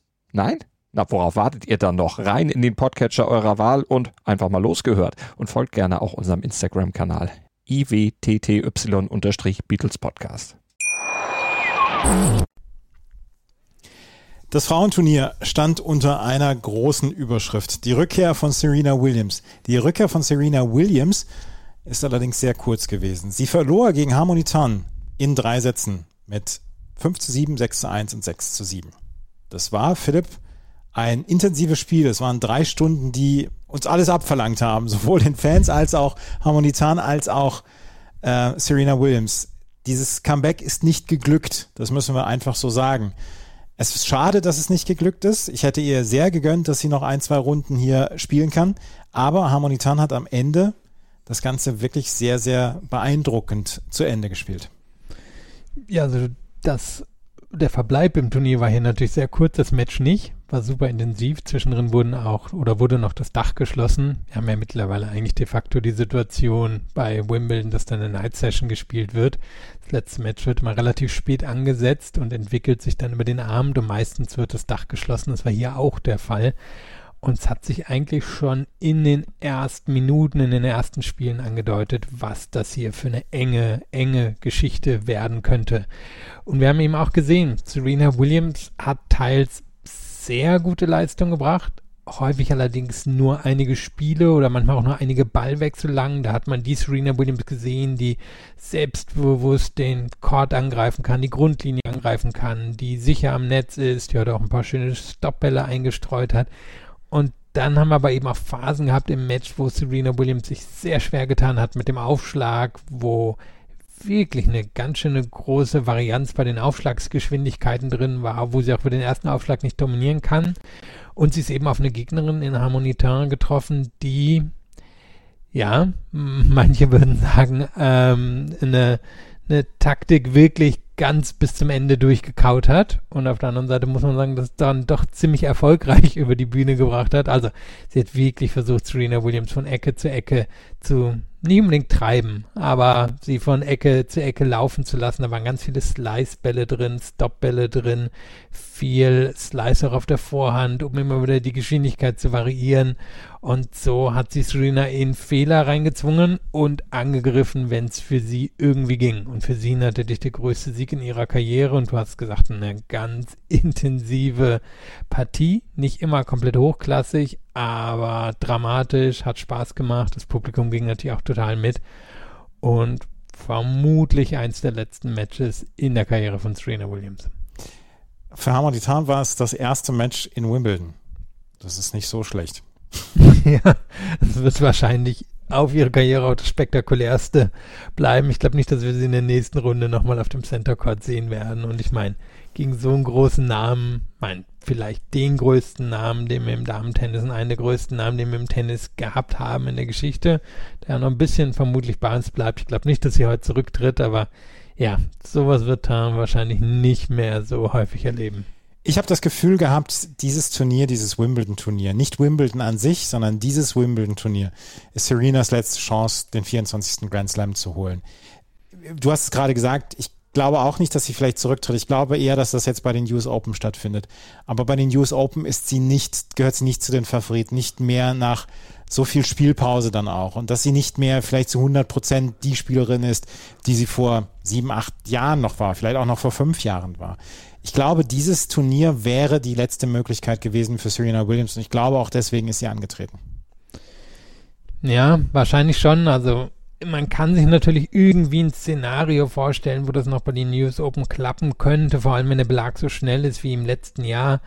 Speaker 5: Nein? Na, worauf wartet ihr dann noch? Rein in den Podcatcher eurer Wahl und einfach mal losgehört. Und folgt gerne auch unserem Instagram-Kanal iwtty-Beatles Podcast.
Speaker 1: Das Frauenturnier stand unter einer großen Überschrift. Die Rückkehr von Serena Williams. Die Rückkehr von Serena Williams ist allerdings sehr kurz gewesen. Sie verlor gegen Harmony Tan in drei Sätzen mit 5 zu 7, 6 zu 1 und 6 zu 7. Das war, Philipp, ein intensives Spiel. Es waren drei Stunden, die uns alles abverlangt haben, sowohl den Fans als auch Harmonizan als auch äh, Serena Williams. Dieses Comeback ist nicht geglückt, das müssen wir einfach so sagen. Es ist schade, dass es nicht geglückt ist. Ich hätte ihr sehr gegönnt, dass sie noch ein, zwei Runden hier spielen kann. Aber Harmonitan hat am Ende das Ganze wirklich sehr, sehr beeindruckend zu Ende gespielt.
Speaker 2: Ja, also das der Verbleib im Turnier war hier natürlich sehr kurz, das Match nicht, war super intensiv. Zwischendrin wurden auch oder wurde noch das Dach geschlossen. Wir haben ja mittlerweile eigentlich de facto die Situation bei Wimbledon, dass dann eine Night Session gespielt wird. Das letzte Match wird mal relativ spät angesetzt und entwickelt sich dann über den Abend und meistens wird das Dach geschlossen. Das war hier auch der Fall. Und es hat sich eigentlich schon in den ersten Minuten, in den ersten Spielen angedeutet, was das hier für eine enge, enge Geschichte werden könnte. Und wir haben eben auch gesehen, Serena Williams hat teils sehr gute Leistung gebracht, häufig allerdings nur einige Spiele oder manchmal auch nur einige Ballwechsel lang. Da hat man die Serena Williams gesehen, die selbstbewusst den Court angreifen kann, die Grundlinie angreifen kann, die sicher am Netz ist, die heute auch ein paar schöne Stoppbälle eingestreut hat. Und dann haben wir aber eben auch Phasen gehabt im Match, wo Serena Williams sich sehr schwer getan hat mit dem Aufschlag, wo wirklich eine ganz schöne große Varianz bei den Aufschlagsgeschwindigkeiten drin war, wo sie auch für den ersten Aufschlag nicht dominieren kann. Und sie ist eben auf eine Gegnerin in Harmonitain getroffen, die, ja, manche würden sagen, ähm, eine, eine Taktik wirklich ganz bis zum Ende durchgekaut hat. Und auf der anderen Seite muss man sagen, dass es dann doch ziemlich erfolgreich über die Bühne gebracht hat. Also sie hat wirklich versucht, Serena Williams von Ecke zu Ecke zu nicht unbedingt treiben, aber sie von Ecke zu Ecke laufen zu lassen. Da waren ganz viele Slice-Bälle drin, Stop-Bälle drin, viel Slicer auf der Vorhand, um immer wieder die Geschwindigkeit zu variieren. Und so hat sie Serena in Fehler reingezwungen und angegriffen, wenn es für sie irgendwie ging. Und für sie natürlich der größte Sieg in ihrer Karriere. Und du hast gesagt, eine ganz intensive Partie. Nicht immer komplett hochklassig, aber dramatisch, hat Spaß gemacht. Das Publikum ging natürlich auch total mit. Und vermutlich eins der letzten Matches in der Karriere von Serena Williams.
Speaker 1: Für Hamaditan war es das erste Match in Wimbledon. Das ist nicht so schlecht.
Speaker 2: ja, das wird wahrscheinlich auf ihre Karriere auch das spektakulärste bleiben. Ich glaube nicht, dass wir sie in der nächsten Runde nochmal auf dem Center Court sehen werden. Und ich meine, gegen so einen großen Namen, mein, vielleicht den größten Namen, den wir im Damen-Tennis und einen der größten Namen, den wir im Tennis gehabt haben in der Geschichte, der noch ein bisschen vermutlich bei uns bleibt. Ich glaube nicht, dass sie heute zurücktritt, aber ja, sowas wird Tam wahrscheinlich nicht mehr so häufig erleben.
Speaker 1: Ich habe das Gefühl gehabt, dieses Turnier, dieses Wimbledon-Turnier, nicht Wimbledon an sich, sondern dieses Wimbledon-Turnier ist Serenas letzte Chance, den 24. Grand Slam zu holen. Du hast es gerade gesagt, ich glaube auch nicht, dass sie vielleicht zurücktritt. Ich glaube eher, dass das jetzt bei den US Open stattfindet. Aber bei den US Open ist sie nicht, gehört sie nicht zu den Favoriten, nicht mehr nach so viel Spielpause dann auch. Und dass sie nicht mehr vielleicht zu 100 Prozent die Spielerin ist, die sie vor sieben, acht Jahren noch war, vielleicht auch noch vor fünf Jahren war. Ich glaube, dieses Turnier wäre die letzte Möglichkeit gewesen für Serena Williams und ich glaube auch deswegen ist sie angetreten.
Speaker 2: Ja, wahrscheinlich schon. Also man kann sich natürlich irgendwie ein Szenario vorstellen, wo das noch bei den News Open klappen könnte, vor allem wenn der Belag so schnell ist wie im letzten Jahr.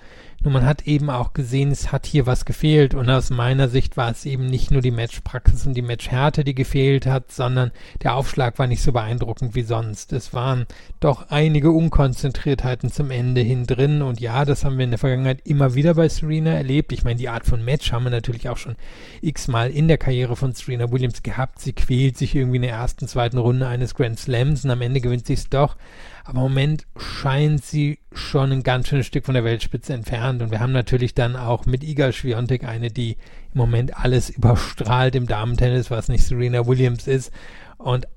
Speaker 2: Nur man hat eben auch gesehen, es hat hier was gefehlt und aus meiner Sicht war es eben nicht nur die Matchpraxis und die Matchhärte, die gefehlt hat, sondern der Aufschlag war nicht so beeindruckend wie sonst. Es waren doch einige Unkonzentriertheiten zum Ende hin drin und ja, das haben wir in der Vergangenheit immer wieder bei Serena erlebt. Ich meine, die Art von Match haben wir natürlich auch schon x-mal in der Karriere von Serena Williams gehabt. Sie quält sich irgendwie in der ersten, zweiten Runde eines Grand Slams und am Ende gewinnt sie es doch. Aber im Moment scheint sie schon ein ganz schönes Stück von der Weltspitze entfernt. Und wir haben natürlich dann auch mit Iga Swiatek eine, die im Moment alles überstrahlt im Damentennis, was nicht Serena Williams ist. Und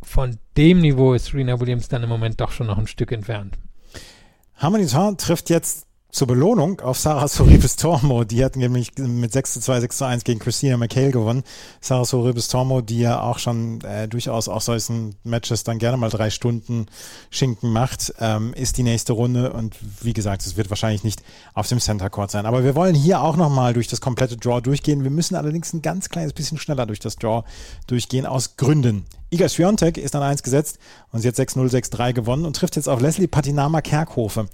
Speaker 2: von dem Niveau ist Serena Williams dann im Moment doch schon noch ein Stück entfernt.
Speaker 1: Harmony trifft jetzt zur Belohnung auf Sarah Sorribes Tormo. Die hat nämlich mit 6 zu 2, 6 zu 1 gegen Christina McHale gewonnen. Sarah Sorribes Tormo, die ja auch schon äh, durchaus auch solchen Matches dann gerne mal drei Stunden Schinken macht, ähm, ist die nächste Runde. Und wie gesagt, es wird wahrscheinlich nicht auf dem Center Court sein. Aber wir wollen hier auch nochmal durch das komplette Draw durchgehen. Wir müssen allerdings ein ganz kleines bisschen schneller durch das Draw durchgehen, aus Gründen. Iga Swiatek ist an 1 gesetzt und sie hat 6-0, 6-3 gewonnen und trifft jetzt auf Leslie Patinama Kerkhofe.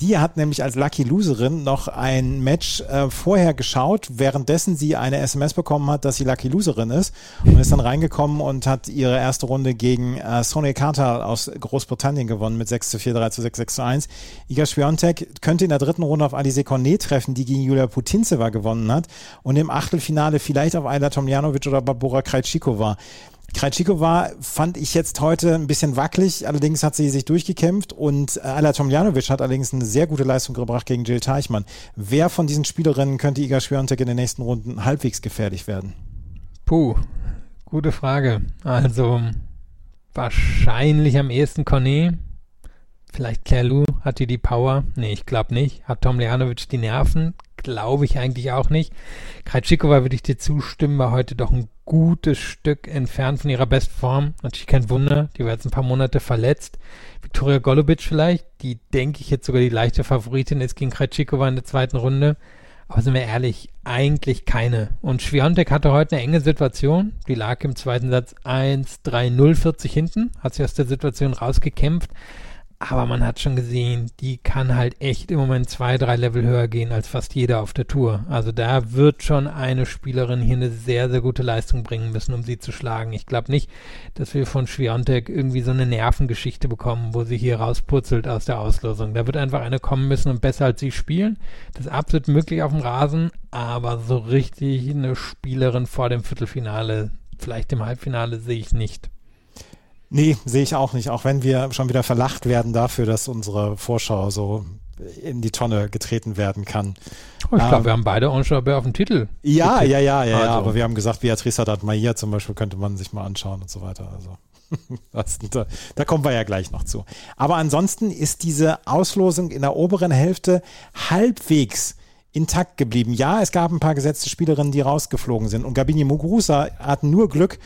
Speaker 1: Die hat nämlich als Lucky Loserin noch ein Match äh, vorher geschaut, währenddessen sie eine SMS bekommen hat, dass sie Lucky Loserin ist und ist dann reingekommen und hat ihre erste Runde gegen äh, Sonia Carter aus Großbritannien gewonnen mit 6 zu 4, 3 zu 6, 6 zu 1. Iga Swiatek könnte in der dritten Runde auf Alize Cornet treffen, die gegen Julia Putintseva gewonnen hat und im Achtelfinale vielleicht auf Ayla Tomljanovic oder Barbora Krejcikova. Krajcikova fand ich jetzt heute ein bisschen wackelig, allerdings hat sie sich durchgekämpft und äh, Ala Tomljanovic hat allerdings eine sehr gute Leistung gebracht gegen Jill Teichmann. Wer von diesen Spielerinnen könnte Iga Swiatek in den nächsten Runden halbwegs gefährlich werden?
Speaker 2: Puh, gute Frage. Also wahrscheinlich am ehesten Cornet. Vielleicht Claire Lou, hat die die Power? Nee, ich glaube nicht. Hat Tomljanovic die Nerven? Glaube ich eigentlich auch nicht. Krajcikova würde ich dir zustimmen, war heute doch ein gutes Stück entfernt von ihrer Bestform. Natürlich kein Wunder, die war jetzt ein paar Monate verletzt. Viktoria Golubic vielleicht, die denke ich jetzt sogar die leichte Favoritin ist gegen Krejcikova in der zweiten Runde. Aber sind wir ehrlich, eigentlich keine. Und Schwiontek hatte heute eine enge Situation. Die lag im zweiten Satz 1-3-0-40 hinten, hat sich aus der Situation rausgekämpft. Aber man hat schon gesehen, die kann halt echt im Moment zwei, drei Level höher gehen als fast jeder auf der Tour. Also da wird schon eine Spielerin hier eine sehr, sehr gute Leistung bringen müssen, um sie zu schlagen. Ich glaube nicht, dass wir von Schwiontek irgendwie so eine Nervengeschichte bekommen, wo sie hier rausputzelt aus der Auslosung. Da wird einfach eine kommen müssen und besser als sie spielen. Das ist absolut möglich auf dem Rasen, aber so richtig eine Spielerin vor dem Viertelfinale, vielleicht im Halbfinale sehe ich nicht.
Speaker 1: Nee, sehe ich auch nicht, auch wenn wir schon wieder verlacht werden dafür, dass unsere Vorschau so in die Tonne getreten werden kann.
Speaker 2: Oh, ich glaube, ähm, wir haben beide Enjabé auf dem Titel.
Speaker 1: Ja, ja, ja, ja, also. ja, aber wir haben gesagt, Beatrice Haddad Maia zum Beispiel könnte man sich mal anschauen und so weiter. Also. Das, da, da, kommen wir ja gleich noch zu. Aber ansonsten ist diese Auslosung in der oberen Hälfte halbwegs intakt geblieben. Ja, es gab ein paar gesetzte Spielerinnen, die rausgeflogen sind. Und Gabini Muguruza hat nur Glück,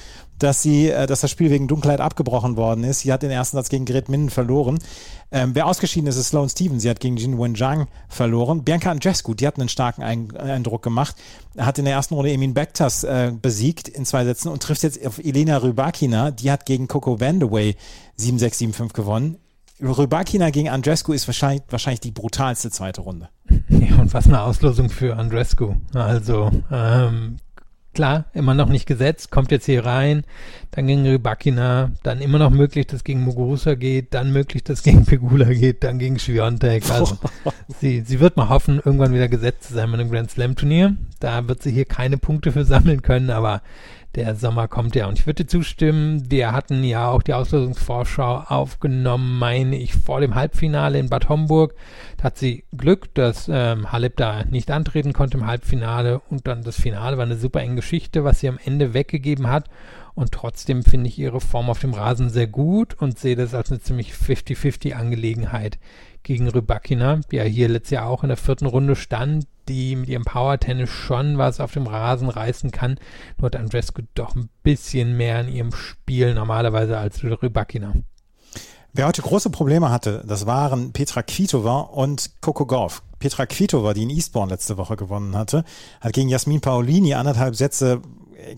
Speaker 1: dass sie, äh, dass das Spiel wegen Dunkelheit abgebrochen worden ist. Sie hat den ersten Satz gegen Gret Minden verloren. Ähm, wer ausgeschieden ist, ist Sloane Stevens. Sie hat gegen Jin Wenjang verloren. Bianca Andrescu, die hat einen starken Eindruck gemacht, hat in der ersten Runde Emin Bektas äh, besiegt in zwei Sätzen und trifft jetzt auf Elena Rybakina. Die hat gegen Coco Vandaway 7-6, 7-5 gewonnen. Rybakina gegen Andrescu ist wahrscheinlich, wahrscheinlich die brutalste zweite Runde.
Speaker 2: Ja, und was eine Auslosung für Andrescu. Also, ähm, klar, immer noch nicht gesetzt, kommt jetzt hier rein, dann gegen Rybakina, dann immer noch möglich, dass gegen Muguruza geht, dann möglich, dass gegen Pegula geht, dann gegen Schwiontek. Also, sie, sie wird mal hoffen, irgendwann wieder gesetzt zu sein mit einem Grand Slam Turnier. Da wird sie hier keine Punkte für sammeln können, aber der Sommer kommt ja. Und ich würde zustimmen, wir hatten ja auch die Auslösungsvorschau aufgenommen, meine ich, vor dem Halbfinale in Bad Homburg. Da hat sie Glück, dass ähm, Halep da nicht antreten konnte im Halbfinale und dann das Finale war eine super enge Geschichte, was sie am Ende weggegeben hat. Und trotzdem finde ich ihre Form auf dem Rasen sehr gut und sehe das als eine ziemlich 50-50 Angelegenheit gegen Rybakina, die ja hier letztes Jahr auch in der vierten Runde stand, die mit ihrem Power-Tennis schon was auf dem Rasen reißen kann. Nur hat Andrescu doch ein bisschen mehr in ihrem Spiel normalerweise als Rybakina.
Speaker 1: Wer heute große Probleme hatte, das waren Petra Kvitova und Coco Gauff. Petra Kvitova, die in Eastbourne letzte Woche gewonnen hatte, hat gegen Jasmin Paolini anderthalb Sätze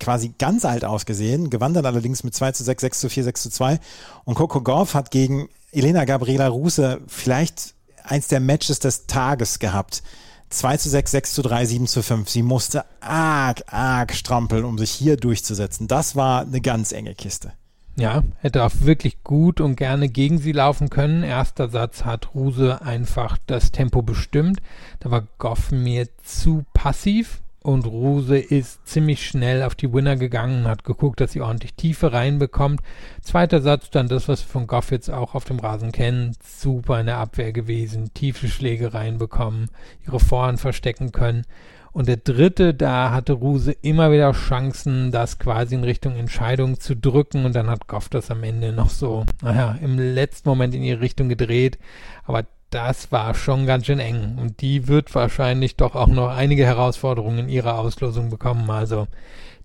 Speaker 1: quasi ganz alt ausgesehen, gewann dann allerdings mit 2 zu 6, 6 zu 4, 6 zu 2. Und Coco Gauff hat gegen Elena Gabriela Ruse vielleicht eins der Matches des Tages gehabt. 2 zu 6, 6 zu 3, 7 zu 5. Sie musste arg, arg strampeln, um sich hier durchzusetzen. Das war eine ganz enge Kiste.
Speaker 2: Ja, hätte auch wirklich gut und gerne gegen sie laufen können. Erster Satz hat Ruse einfach das Tempo bestimmt. Da war Goff mir zu passiv und Ruse ist ziemlich schnell auf die Winner gegangen, hat geguckt, dass sie ordentlich Tiefe reinbekommt. Zweiter Satz, dann das, was wir von Goff jetzt auch auf dem Rasen kennen, super in der Abwehr gewesen, tiefe Schläge reinbekommen, ihre Vorhand verstecken können. Und der dritte, da hatte Ruse immer wieder Chancen, das quasi in Richtung Entscheidung zu drücken. Und dann hat Goff das am Ende noch so, naja, im letzten Moment in ihre Richtung gedreht. Aber das war schon ganz schön eng. Und die wird wahrscheinlich doch auch noch einige Herausforderungen in ihrer Auslosung bekommen. Also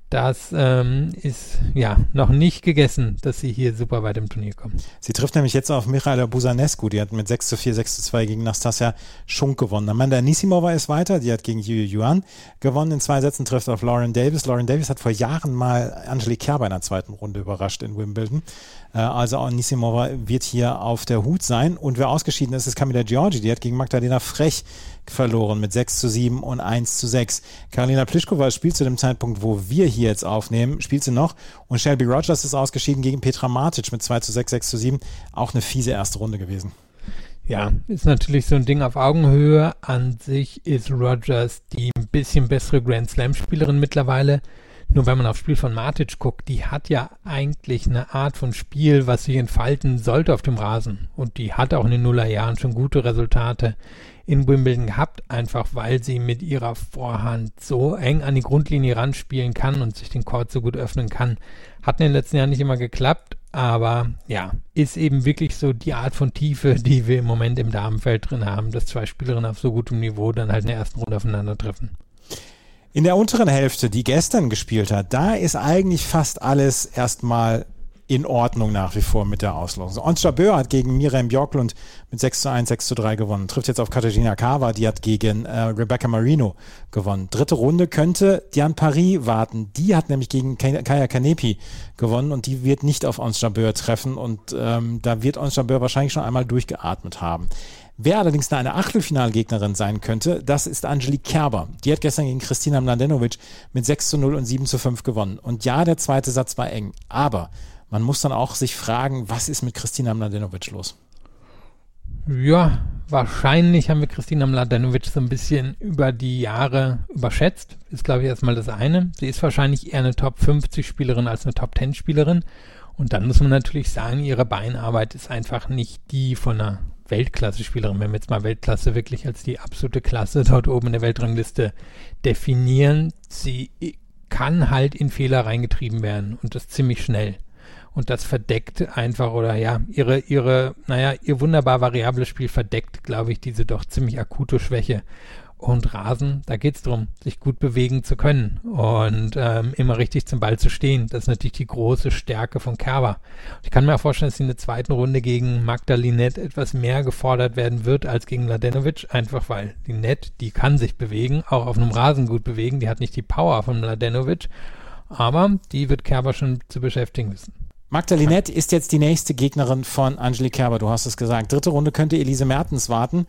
Speaker 2: das ähm, ist ja noch nicht gegessen, dass sie hier super weit im Turnier kommen.
Speaker 1: Sie trifft nämlich jetzt auf Michaela Busanescu, die hat mit 6 zu 4, 6 zu 2 gegen Nastasia Schunk gewonnen. Amanda Anisimova ist weiter, die hat gegen Yu Yuan gewonnen. In zwei Sätzen trifft auf Lauren Davis. Lauren Davis hat vor Jahren mal Angelique Kerber in der zweiten Runde überrascht in Wimbledon. Äh, also Anisimova wird hier auf der Hut sein. Und wer ausgeschieden ist, ist Camila Giorgi. Die hat gegen Magdalena Frech verloren mit 6 zu 7 und 1 zu 6. Karolina Pliskova spielt zu dem Zeitpunkt, wo wir hier jetzt aufnehmen, spielt sie noch. Und Shelby Rogers ist ausgeschieden gegen Petra Martic mit 2 zu 6, 6 zu 7. Auch eine fiese erste Runde gewesen.
Speaker 2: Ja, ist natürlich so ein Ding auf Augenhöhe. An sich ist Rogers die ein bisschen bessere Grand Slam-Spielerin mittlerweile. Nur wenn man aufs Spiel von Matic guckt, die hat ja eigentlich eine Art von Spiel, was sich entfalten sollte auf dem Rasen. Und die hat auch in den Nullerjahren schon gute Resultate in Wimbledon gehabt, einfach weil sie mit ihrer Vorhand so eng an die Grundlinie ranspielen kann und sich den Court so gut öffnen kann. Hat in den letzten Jahren nicht immer geklappt, aber ja, ist eben wirklich so die Art von Tiefe, die wir im Moment im Damenfeld drin haben, dass zwei Spielerinnen auf so gutem Niveau dann halt in der ersten Runde aufeinandertreffen.
Speaker 1: In der unteren Hälfte, die gestern gespielt hat, da ist eigentlich fast alles erstmal in Ordnung nach wie vor mit der Auslosung. Ons Jabeur hat gegen Miriam Björklund mit 6 zu 1, 6 zu 3 gewonnen. Trifft jetzt auf Katarzyna Kava, die hat gegen äh, Rebecca Marino gewonnen. Dritte Runde könnte Diane Paris warten. Die hat nämlich gegen Kaya Kanepi gewonnen und die wird nicht auf Ons Jabeur treffen und ähm, da wird Ons Jabeur wahrscheinlich schon einmal durchgeatmet haben. Wer allerdings eine Achtelfinalgegnerin sein könnte, das ist Angelique Kerber. Die hat gestern gegen Kristina Mladenovic mit 6 zu 0 und 7 zu 5 gewonnen. Und ja, der zweite Satz war eng, aber man muss dann auch sich fragen, was ist mit Kristina Mladenovic los?
Speaker 2: Ja, wahrscheinlich haben wir Kristina Mladenovic so ein bisschen über die Jahre überschätzt. Ist, glaube ich, erstmal das eine. Sie ist wahrscheinlich eher eine Top 50 Spielerin als eine Top 10 Spielerin. Und dann muss man natürlich sagen, ihre Beinarbeit ist einfach nicht die von einer Weltklasse-Spielerin, wenn wir jetzt mal Weltklasse wirklich als die absolute Klasse dort oben in der Weltrangliste definieren, sie kann halt in Fehler reingetrieben werden und das ziemlich schnell. Und das verdeckt einfach oder ja, ihre, ihre, naja, ihr wunderbar variables Spiel verdeckt, glaube ich, diese doch ziemlich akute Schwäche. Und Rasen, da geht es darum, sich gut bewegen zu können und ähm, immer richtig zum Ball zu stehen. Das ist natürlich die große Stärke von Kerber. Ich kann mir auch vorstellen, dass sie in der zweiten Runde gegen Magda Linette etwas mehr gefordert werden wird als gegen Ladenovic, einfach weil Linette, die kann sich bewegen, auch auf einem Rasen gut bewegen. Die hat nicht die Power von Ladenovic, aber die wird Kerber schon zu beschäftigen wissen.
Speaker 1: Magda Linette ist jetzt die nächste Gegnerin von Angelique Kerber, du hast es gesagt. Dritte Runde könnte Elise Mertens warten.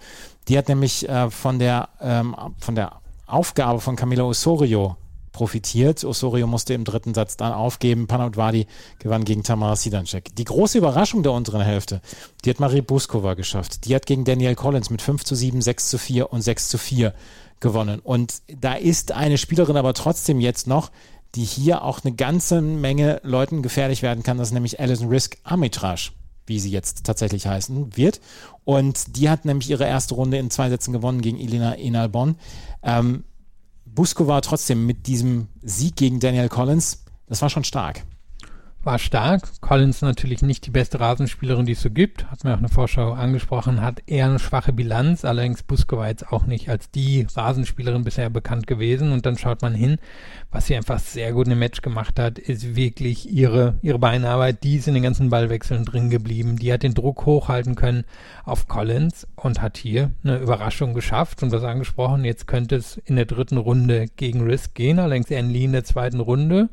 Speaker 1: Die hat nämlich äh, von, der, ähm, von der Aufgabe von Camila Osorio profitiert. Osorio musste im dritten Satz dann aufgeben. Panavdvadi gewann gegen Tamara Sidancek. Die große Überraschung der unteren Hälfte, die hat Marie Buskova geschafft. Die hat gegen Danielle Collins mit 5 zu 7, 6 zu 4 und 6 zu 4 gewonnen. Und da ist eine Spielerin aber trotzdem jetzt noch, die hier auch eine ganze Menge Leuten gefährlich werden kann. Das ist nämlich Alison Risk Armitrage, wie sie jetzt tatsächlich heißen wird. Und die hat nämlich ihre erste Runde in zwei Sätzen gewonnen gegen Elena Enalbon. Ähm, Busco war trotzdem mit diesem Sieg gegen Daniel Collins, das war schon stark
Speaker 2: war stark. Collins natürlich nicht die beste Rasenspielerin, die es so gibt. Hat mir auch eine Vorschau angesprochen. Hat eher eine schwache Bilanz. Allerdings Busko war jetzt auch nicht als die Rasenspielerin bisher bekannt gewesen. Und dann schaut man hin. Was sie einfach sehr gut dem Match gemacht hat, ist wirklich ihre, ihre Beinarbeit. Die ist in den ganzen Ballwechseln drin geblieben. Die hat den Druck hochhalten können auf Collins und hat hier eine Überraschung geschafft und was angesprochen. Jetzt könnte es in der dritten Runde gegen Risk gehen. Allerdings Anne Lee in der zweiten Runde.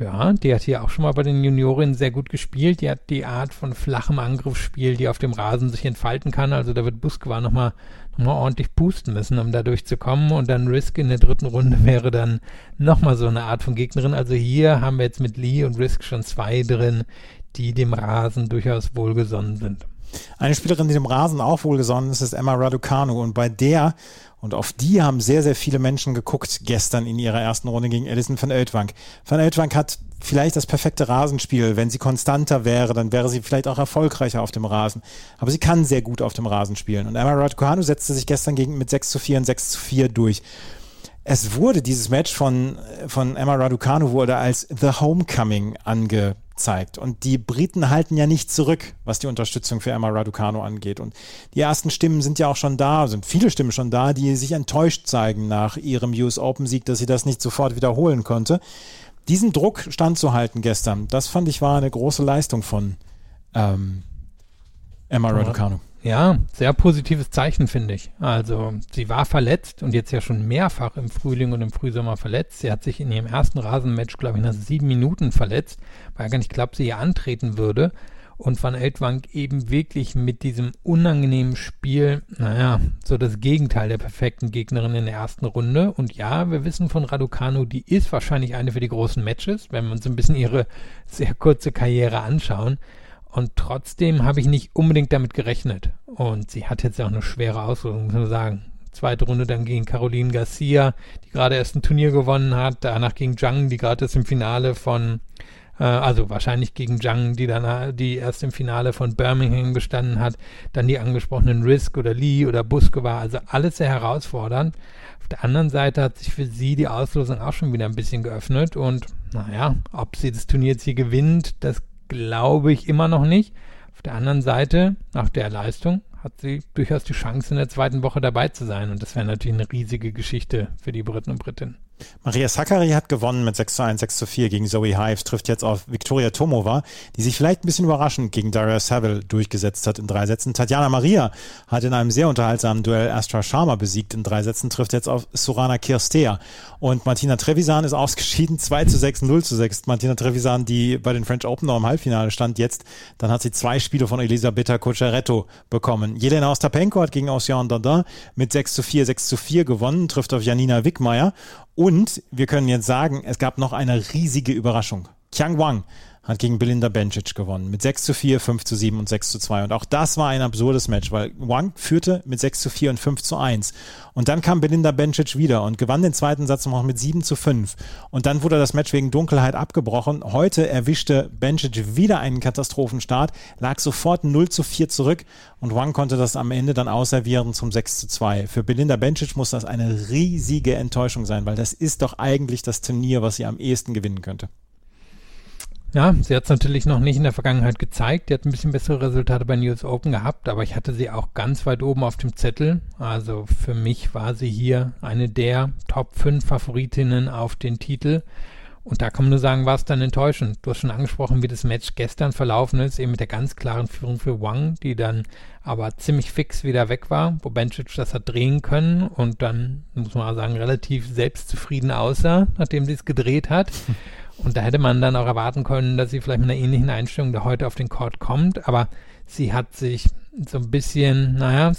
Speaker 2: Ja, die hat hier auch schon mal bei den Juniorinnen sehr gut gespielt. Die hat die Art von flachem Angriffsspiel, die auf dem Rasen sich entfalten kann. Also da wird Buskwa nochmal noch mal ordentlich pusten müssen, um da durchzukommen. Und dann Risk in der dritten Runde wäre dann nochmal so eine Art von Gegnerin. Also hier haben wir jetzt mit Lee und Risk schon zwei drin, die dem Rasen durchaus wohlgesonnen sind.
Speaker 1: Eine Spielerin, die dem Rasen auch wohlgesonnen ist, ist Emma Raducanu. Und bei der und auf die haben sehr, sehr viele Menschen geguckt gestern in ihrer ersten Runde gegen Alison van Oetwank. Van Oetwank hat vielleicht das perfekte Rasenspiel. Wenn sie konstanter wäre, dann wäre sie vielleicht auch erfolgreicher auf dem Rasen. Aber sie kann sehr gut auf dem Rasen spielen. Und Emma Raducanu setzte sich gestern gegen mit 6 zu 4 und 6 zu 4 durch. Es wurde dieses Match von, von Emma Raducanu wurde als The Homecoming angezeigt. Und die Briten halten ja nicht zurück, was die Unterstützung für Emma Raducanu angeht. Und die ersten Stimmen sind ja auch schon da, sind viele Stimmen schon da, die sich enttäuscht zeigen nach ihrem US Open Sieg, dass sie das nicht sofort wiederholen konnte. Diesen Druck standzuhalten gestern, das fand ich war eine große Leistung von ähm, Emma Raducanu.
Speaker 2: Ja, sehr positives Zeichen, finde ich. Also, sie war verletzt und jetzt ja schon mehrfach im Frühling und im Frühsommer verletzt. Sie hat sich in ihrem ersten Rasenmatch, glaube ich, nach sieben Minuten verletzt, weil gar nicht glaubt, sie hier antreten würde. Und Van Eltwank eben wirklich mit diesem unangenehmen Spiel, naja, so das Gegenteil der perfekten Gegnerin in der ersten Runde. Und ja, wir wissen von Raducanu, die ist wahrscheinlich eine für die großen Matches, wenn wir uns ein bisschen ihre sehr kurze Karriere anschauen. Und trotzdem habe ich nicht unbedingt damit gerechnet. Und sie hat jetzt auch eine schwere Auslosung, muss man sagen. Zweite Runde dann gegen Caroline Garcia, die gerade erst ein Turnier gewonnen hat. Danach gegen Zhang, die gerade erst im Finale von, äh, also wahrscheinlich gegen Zhang, die dann, die erst im Finale von Birmingham gestanden hat. Dann die angesprochenen Risk oder Lee oder Buske war. Also alles sehr herausfordernd. Auf der anderen Seite hat sich für sie die Auslosung auch schon wieder ein bisschen geöffnet. Und naja, ob sie das Turnier jetzt hier gewinnt, das glaube ich immer noch nicht. Auf der anderen Seite, nach der Leistung, hat sie durchaus die Chance, in der zweiten Woche dabei zu sein. Und das wäre natürlich eine riesige Geschichte für die Briten und Britinnen.
Speaker 1: Maria Sakkari hat gewonnen mit 6 zu 1, 6 zu 4 gegen Zoe Hives, trifft jetzt auf Viktoria Tomova, die sich vielleicht ein bisschen überraschend gegen Daria Saville durchgesetzt hat in drei Sätzen. Tatjana Maria hat in einem sehr unterhaltsamen Duell Astra Sharma besiegt in drei Sätzen, trifft jetzt auf Surana Kirstea. Und Martina Trevisan ist ausgeschieden, 2 zu 6, 0 zu 6. Martina Trevisan, die bei den French Open noch im Halbfinale stand, jetzt, dann hat sie zwei Spiele von Elisabetta Coceretto bekommen. Jelena Ostapenko hat gegen Ocean Dardin mit 6 zu 4, 6 zu 4 gewonnen, trifft auf Janina Wickmeier. Und wir können jetzt sagen, es gab noch eine riesige Überraschung. Qiang Wang hat gegen Belinda Bencic gewonnen. Mit 6 zu 4, 5 zu 7 und 6 zu 2. Und auch das war ein absurdes Match, weil Wang führte mit 6 zu 4 und 5 zu 1. Und dann kam Belinda Bencic wieder und gewann den zweiten Satz noch mit 7 zu 5. Und dann wurde das Match wegen Dunkelheit abgebrochen. Heute erwischte Bencic wieder einen Katastrophenstart, lag sofort 0 zu 4 zurück und Wang konnte das am Ende dann ausservieren zum 6 zu 2. Für Belinda Bencic muss das eine riesige Enttäuschung sein, weil das ist doch eigentlich das Turnier, was sie am ehesten gewinnen könnte.
Speaker 2: Ja, sie hat es natürlich noch nicht in der Vergangenheit gezeigt. Die hat ein bisschen bessere Resultate bei News Open gehabt, aber ich hatte sie auch ganz weit oben auf dem Zettel. Also für mich war sie hier eine der Top 5 Favoritinnen auf den Titel. Und da kann man nur sagen, war es dann enttäuschend. Du hast schon angesprochen, wie das Match gestern verlaufen ist, eben mit der ganz klaren Führung für Wang, die dann aber ziemlich fix wieder weg war, wo Bencic das hat drehen können und dann, muss man sagen, relativ selbstzufrieden aussah, nachdem sie es gedreht hat. Und da hätte man dann auch erwarten können, dass sie vielleicht mit einer ähnlichen Einstellung da heute auf den Court kommt. Aber sie hat sich so ein bisschen, naja,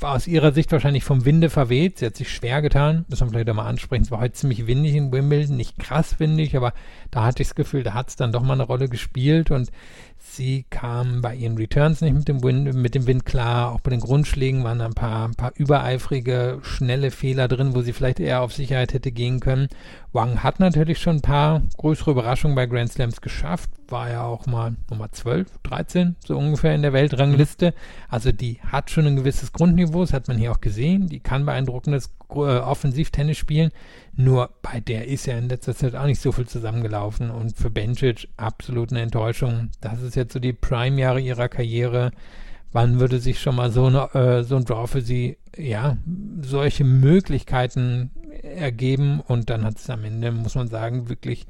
Speaker 2: aus ihrer Sicht wahrscheinlich vom Winde verweht. Sie hat sich schwer getan. Müssen wir vielleicht auch mal ansprechen. Es war heute ziemlich windig in Wimbledon. Nicht krass windig, aber da hatte ich das Gefühl, da hat es dann doch mal eine Rolle gespielt. Und Sie kam bei ihren Returns nicht mit dem, Wind, mit dem Wind klar. Auch bei den Grundschlägen waren ein paar, ein paar übereifrige, schnelle Fehler drin, wo sie vielleicht eher auf Sicherheit hätte gehen können. Wang hat natürlich schon ein paar größere Überraschungen bei Grand Slams geschafft. War ja auch mal Nummer 12, 13, so ungefähr in der Weltrangliste. Also die hat schon ein gewisses Grundniveau, das hat man hier auch gesehen. Die kann beeindruckendes äh, Offensivtennis spielen. Nur bei der ist ja in letzter Zeit auch nicht so viel zusammengelaufen. Und für Bencic absolut eine Enttäuschung. Das ist jetzt so die Prime-Jahre ihrer Karriere. Wann würde sich schon mal so, eine, äh, so ein Draw für sie, ja, solche Möglichkeiten ergeben? Und dann hat es am Ende, muss man sagen, wirklich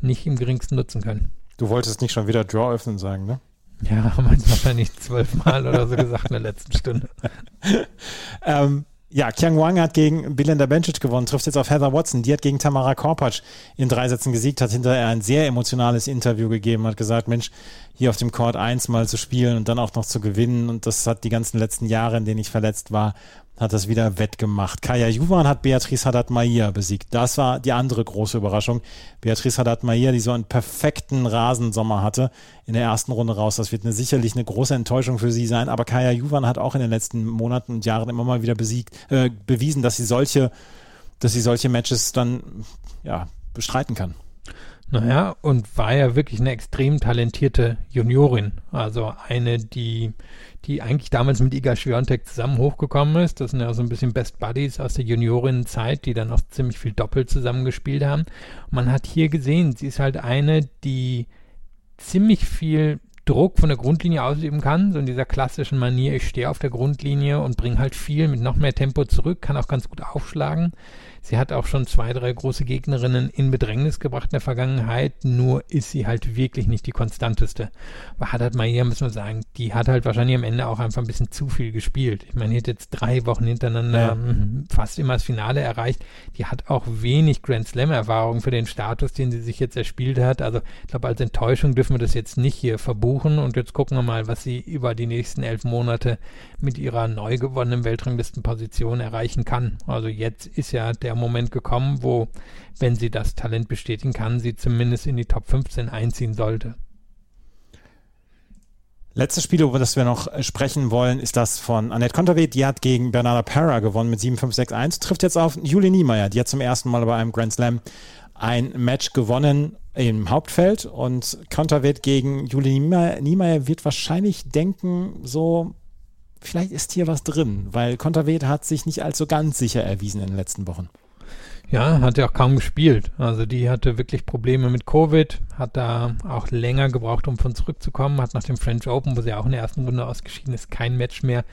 Speaker 2: nicht im geringsten nutzen können.
Speaker 1: Du wolltest nicht schon wieder Draw öffnen sagen, ne?
Speaker 2: Ja, haben wir wahrscheinlich zwölfmal oder so gesagt in der letzten Stunde.
Speaker 1: ähm, ja, Kiang Wang hat gegen Belinda Bencic gewonnen, trifft jetzt auf Heather Watson. Die hat gegen Tamara Korpatsch in drei Sätzen gesiegt, hat hinterher ein sehr emotionales Interview gegeben, hat gesagt, Mensch, hier auf dem Court 1 mal zu spielen und dann auch noch zu gewinnen. Und das hat die ganzen letzten Jahre, in denen ich verletzt war, hat das wieder wettgemacht. Kaya Juvan hat Beatrice Haddad-Maia besiegt. Das war die andere große Überraschung. Beatrice Haddad-Maia, die so einen perfekten Rasensommer hatte, in der ersten Runde raus. Das wird eine, sicherlich eine große Enttäuschung für sie sein. Aber Kaya Juvan hat auch in den letzten Monaten und Jahren immer mal wieder besiegt, äh, bewiesen, dass sie solche, dass sie solche Matches dann ja, bestreiten kann.
Speaker 2: Naja, und war ja wirklich eine extrem talentierte Juniorin. Also eine, die, die eigentlich damals mit Iga Schwiontek zusammen hochgekommen ist. Das sind ja so ein bisschen Best Buddies aus der Juniorinnenzeit, die dann auch ziemlich viel doppelt zusammengespielt haben. Und man hat hier gesehen, sie ist halt eine, die ziemlich viel Druck von der Grundlinie ausüben kann, so in dieser klassischen Manier, ich stehe auf der Grundlinie und bringe halt viel mit noch mehr Tempo zurück, kann auch ganz gut aufschlagen. Sie hat auch schon zwei, drei große Gegnerinnen in Bedrängnis gebracht in der Vergangenheit, nur ist sie halt wirklich nicht die konstanteste. Aber Haddad Maia, muss man sagen, die hat halt wahrscheinlich am Ende auch einfach ein bisschen zu viel gespielt. Ich meine, die hat jetzt drei Wochen hintereinander ja. Mhm, fast immer das Finale erreicht. Die hat auch wenig Grand Slam-Erfahrung für den Status, den sie sich jetzt erspielt hat. Also ich glaube, als Enttäuschung dürfen wir das jetzt nicht hier verbuchen und jetzt gucken wir mal, was sie über die nächsten elf Monate mit ihrer neu gewonnenen Weltranglistenposition erreichen kann. Also jetzt ist ja der Moment gekommen, wo, wenn sie das Talent bestätigen kann, sie zumindest in die Top 15 einziehen sollte.
Speaker 1: Letztes Spiel, über das wir noch sprechen wollen, ist das von Annette Konterweht. Die hat gegen Bernarda Parra gewonnen mit 7-5-6-1. Trifft jetzt auf Julie Niemeyer. Die hat zum ersten Mal bei einem Grand Slam ein Match gewonnen im Hauptfeld. Und Konterweht gegen Julie Niemeyer wird wahrscheinlich denken, so, vielleicht ist hier was drin, weil Konterweht hat sich nicht allzu ganz sicher erwiesen in den letzten Wochen.
Speaker 2: Ja, hat ja auch kaum gespielt. Also die hatte wirklich Probleme mit Covid, hat da auch länger gebraucht, um von zurückzukommen, hat nach dem French Open, wo sie auch in der ersten Runde ausgeschieden ist, kein Match mehr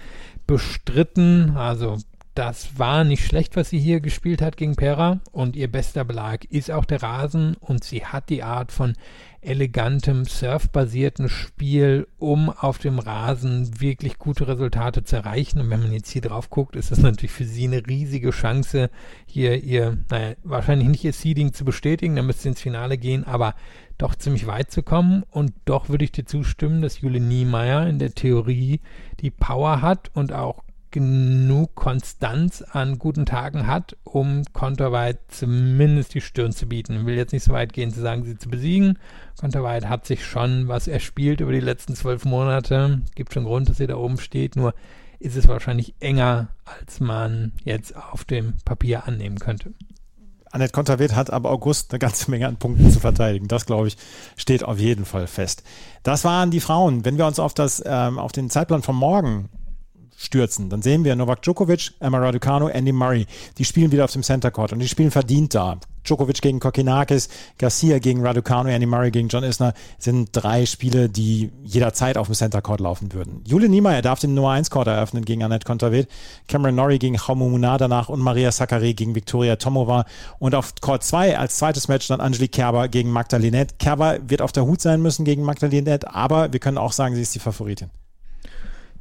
Speaker 2: bestritten. Also das war nicht schlecht, was sie hier gespielt hat gegen Pera und ihr bester Belag ist auch der Rasen und sie hat die Art von elegantem surfbasierten Spiel, um auf dem Rasen wirklich gute Resultate zu erreichen. Und wenn man jetzt hier drauf guckt, ist das natürlich für sie eine riesige Chance, hier ihr, naja, wahrscheinlich nicht ihr Seeding zu bestätigen, dann müsste sie ins Finale gehen, aber doch ziemlich weit zu kommen. Und doch würde ich dir zustimmen, dass Jule Niemeyer in der Theorie die Power hat und auch genug Konstanz an guten Tagen hat, um Konterweit zumindest die Stirn zu bieten. Ich will jetzt nicht so weit gehen zu sagen, sie zu besiegen. Konterweit hat sich schon was erspielt über die letzten zwölf Monate. Gibt schon Grund, dass sie da oben steht, nur ist es wahrscheinlich enger, als man jetzt auf dem Papier annehmen könnte.
Speaker 1: Annette Konterweht hat ab August eine ganze Menge an Punkten zu verteidigen. Das, glaube ich, steht auf jeden Fall fest. Das waren die Frauen. Wenn wir uns auf, das, ähm, auf den Zeitplan von morgen stürzen. Dann sehen wir Novak Djokovic, Emma Raducanu, Andy Murray. Die spielen wieder auf dem Center Court und die spielen verdient da. Djokovic gegen Kokinakis, Garcia gegen Raducanu, Andy Murray gegen John Isner sind drei Spiele, die jederzeit auf dem Center Court laufen würden. Jule Niemeyer darf den Nummer 1 Court eröffnen gegen Annette Kontaveit, Cameron Norrie gegen Jaume Munar danach und Maria Sakkari gegen Viktoria Tomova und auf Court 2 als zweites Match dann Angelique Kerber gegen Magda Linette. Kerber wird auf der Hut sein müssen gegen Magda Linette, aber wir können auch sagen, sie ist die Favoritin.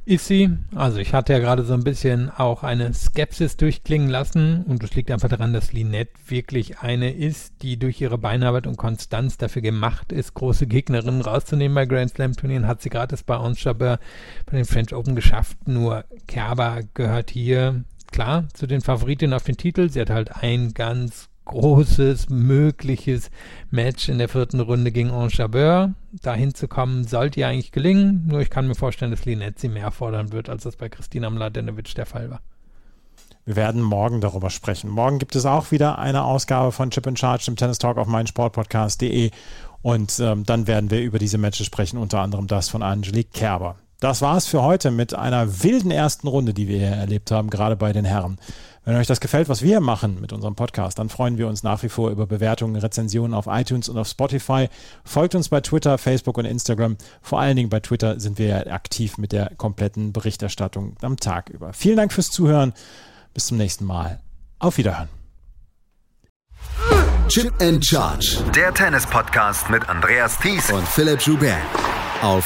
Speaker 2: Ist sie. Also ich hatte ja gerade so ein bisschen auch eine Skepsis durchklingen lassen und es liegt einfach daran, dass Linette wirklich eine ist, die durch ihre Beinarbeit und Konstanz dafür gemacht ist, große Gegnerinnen rauszunehmen bei Grand Slam Turnieren. Hat sie gerade bei Ons Jabeur bei den French Open geschafft. Nur Kerber gehört hier klar zu den Favoritinnen auf den Titel. Sie hat halt ein ganz großes mögliches Match in der vierten Runde gegen Anchabeur. Dahin zu kommen, sollte ja eigentlich gelingen. Nur ich kann mir vorstellen, dass Linette sie mehr fordern wird, als das bei Christina Mladenovic der Fall war.
Speaker 1: Wir werden morgen darüber sprechen. Morgen gibt es auch wieder eine Ausgabe von Chip in Charge, dem Tennis Talk auf meinsportpodcast.de. Und ähm, dann werden wir über diese Matches sprechen, unter anderem das von Angelique Kerber. Das war's für heute mit einer wilden ersten Runde, die wir hier erlebt haben, gerade bei den Herren. Wenn euch das gefällt, was wir machen mit unserem Podcast, dann freuen wir uns nach wie vor über Bewertungen, Rezensionen auf iTunes und auf Spotify. Folgt uns bei Twitter, Facebook und Instagram. Vor allen Dingen bei Twitter sind wir ja aktiv mit der kompletten Berichterstattung am Tag über. Vielen Dank fürs Zuhören. Bis zum nächsten Mal. Auf Wiederhören.
Speaker 6: Chip and Charge.
Speaker 7: Der Tennis-Podcast mit Andreas Thies
Speaker 6: und Philipp Joubert. Auf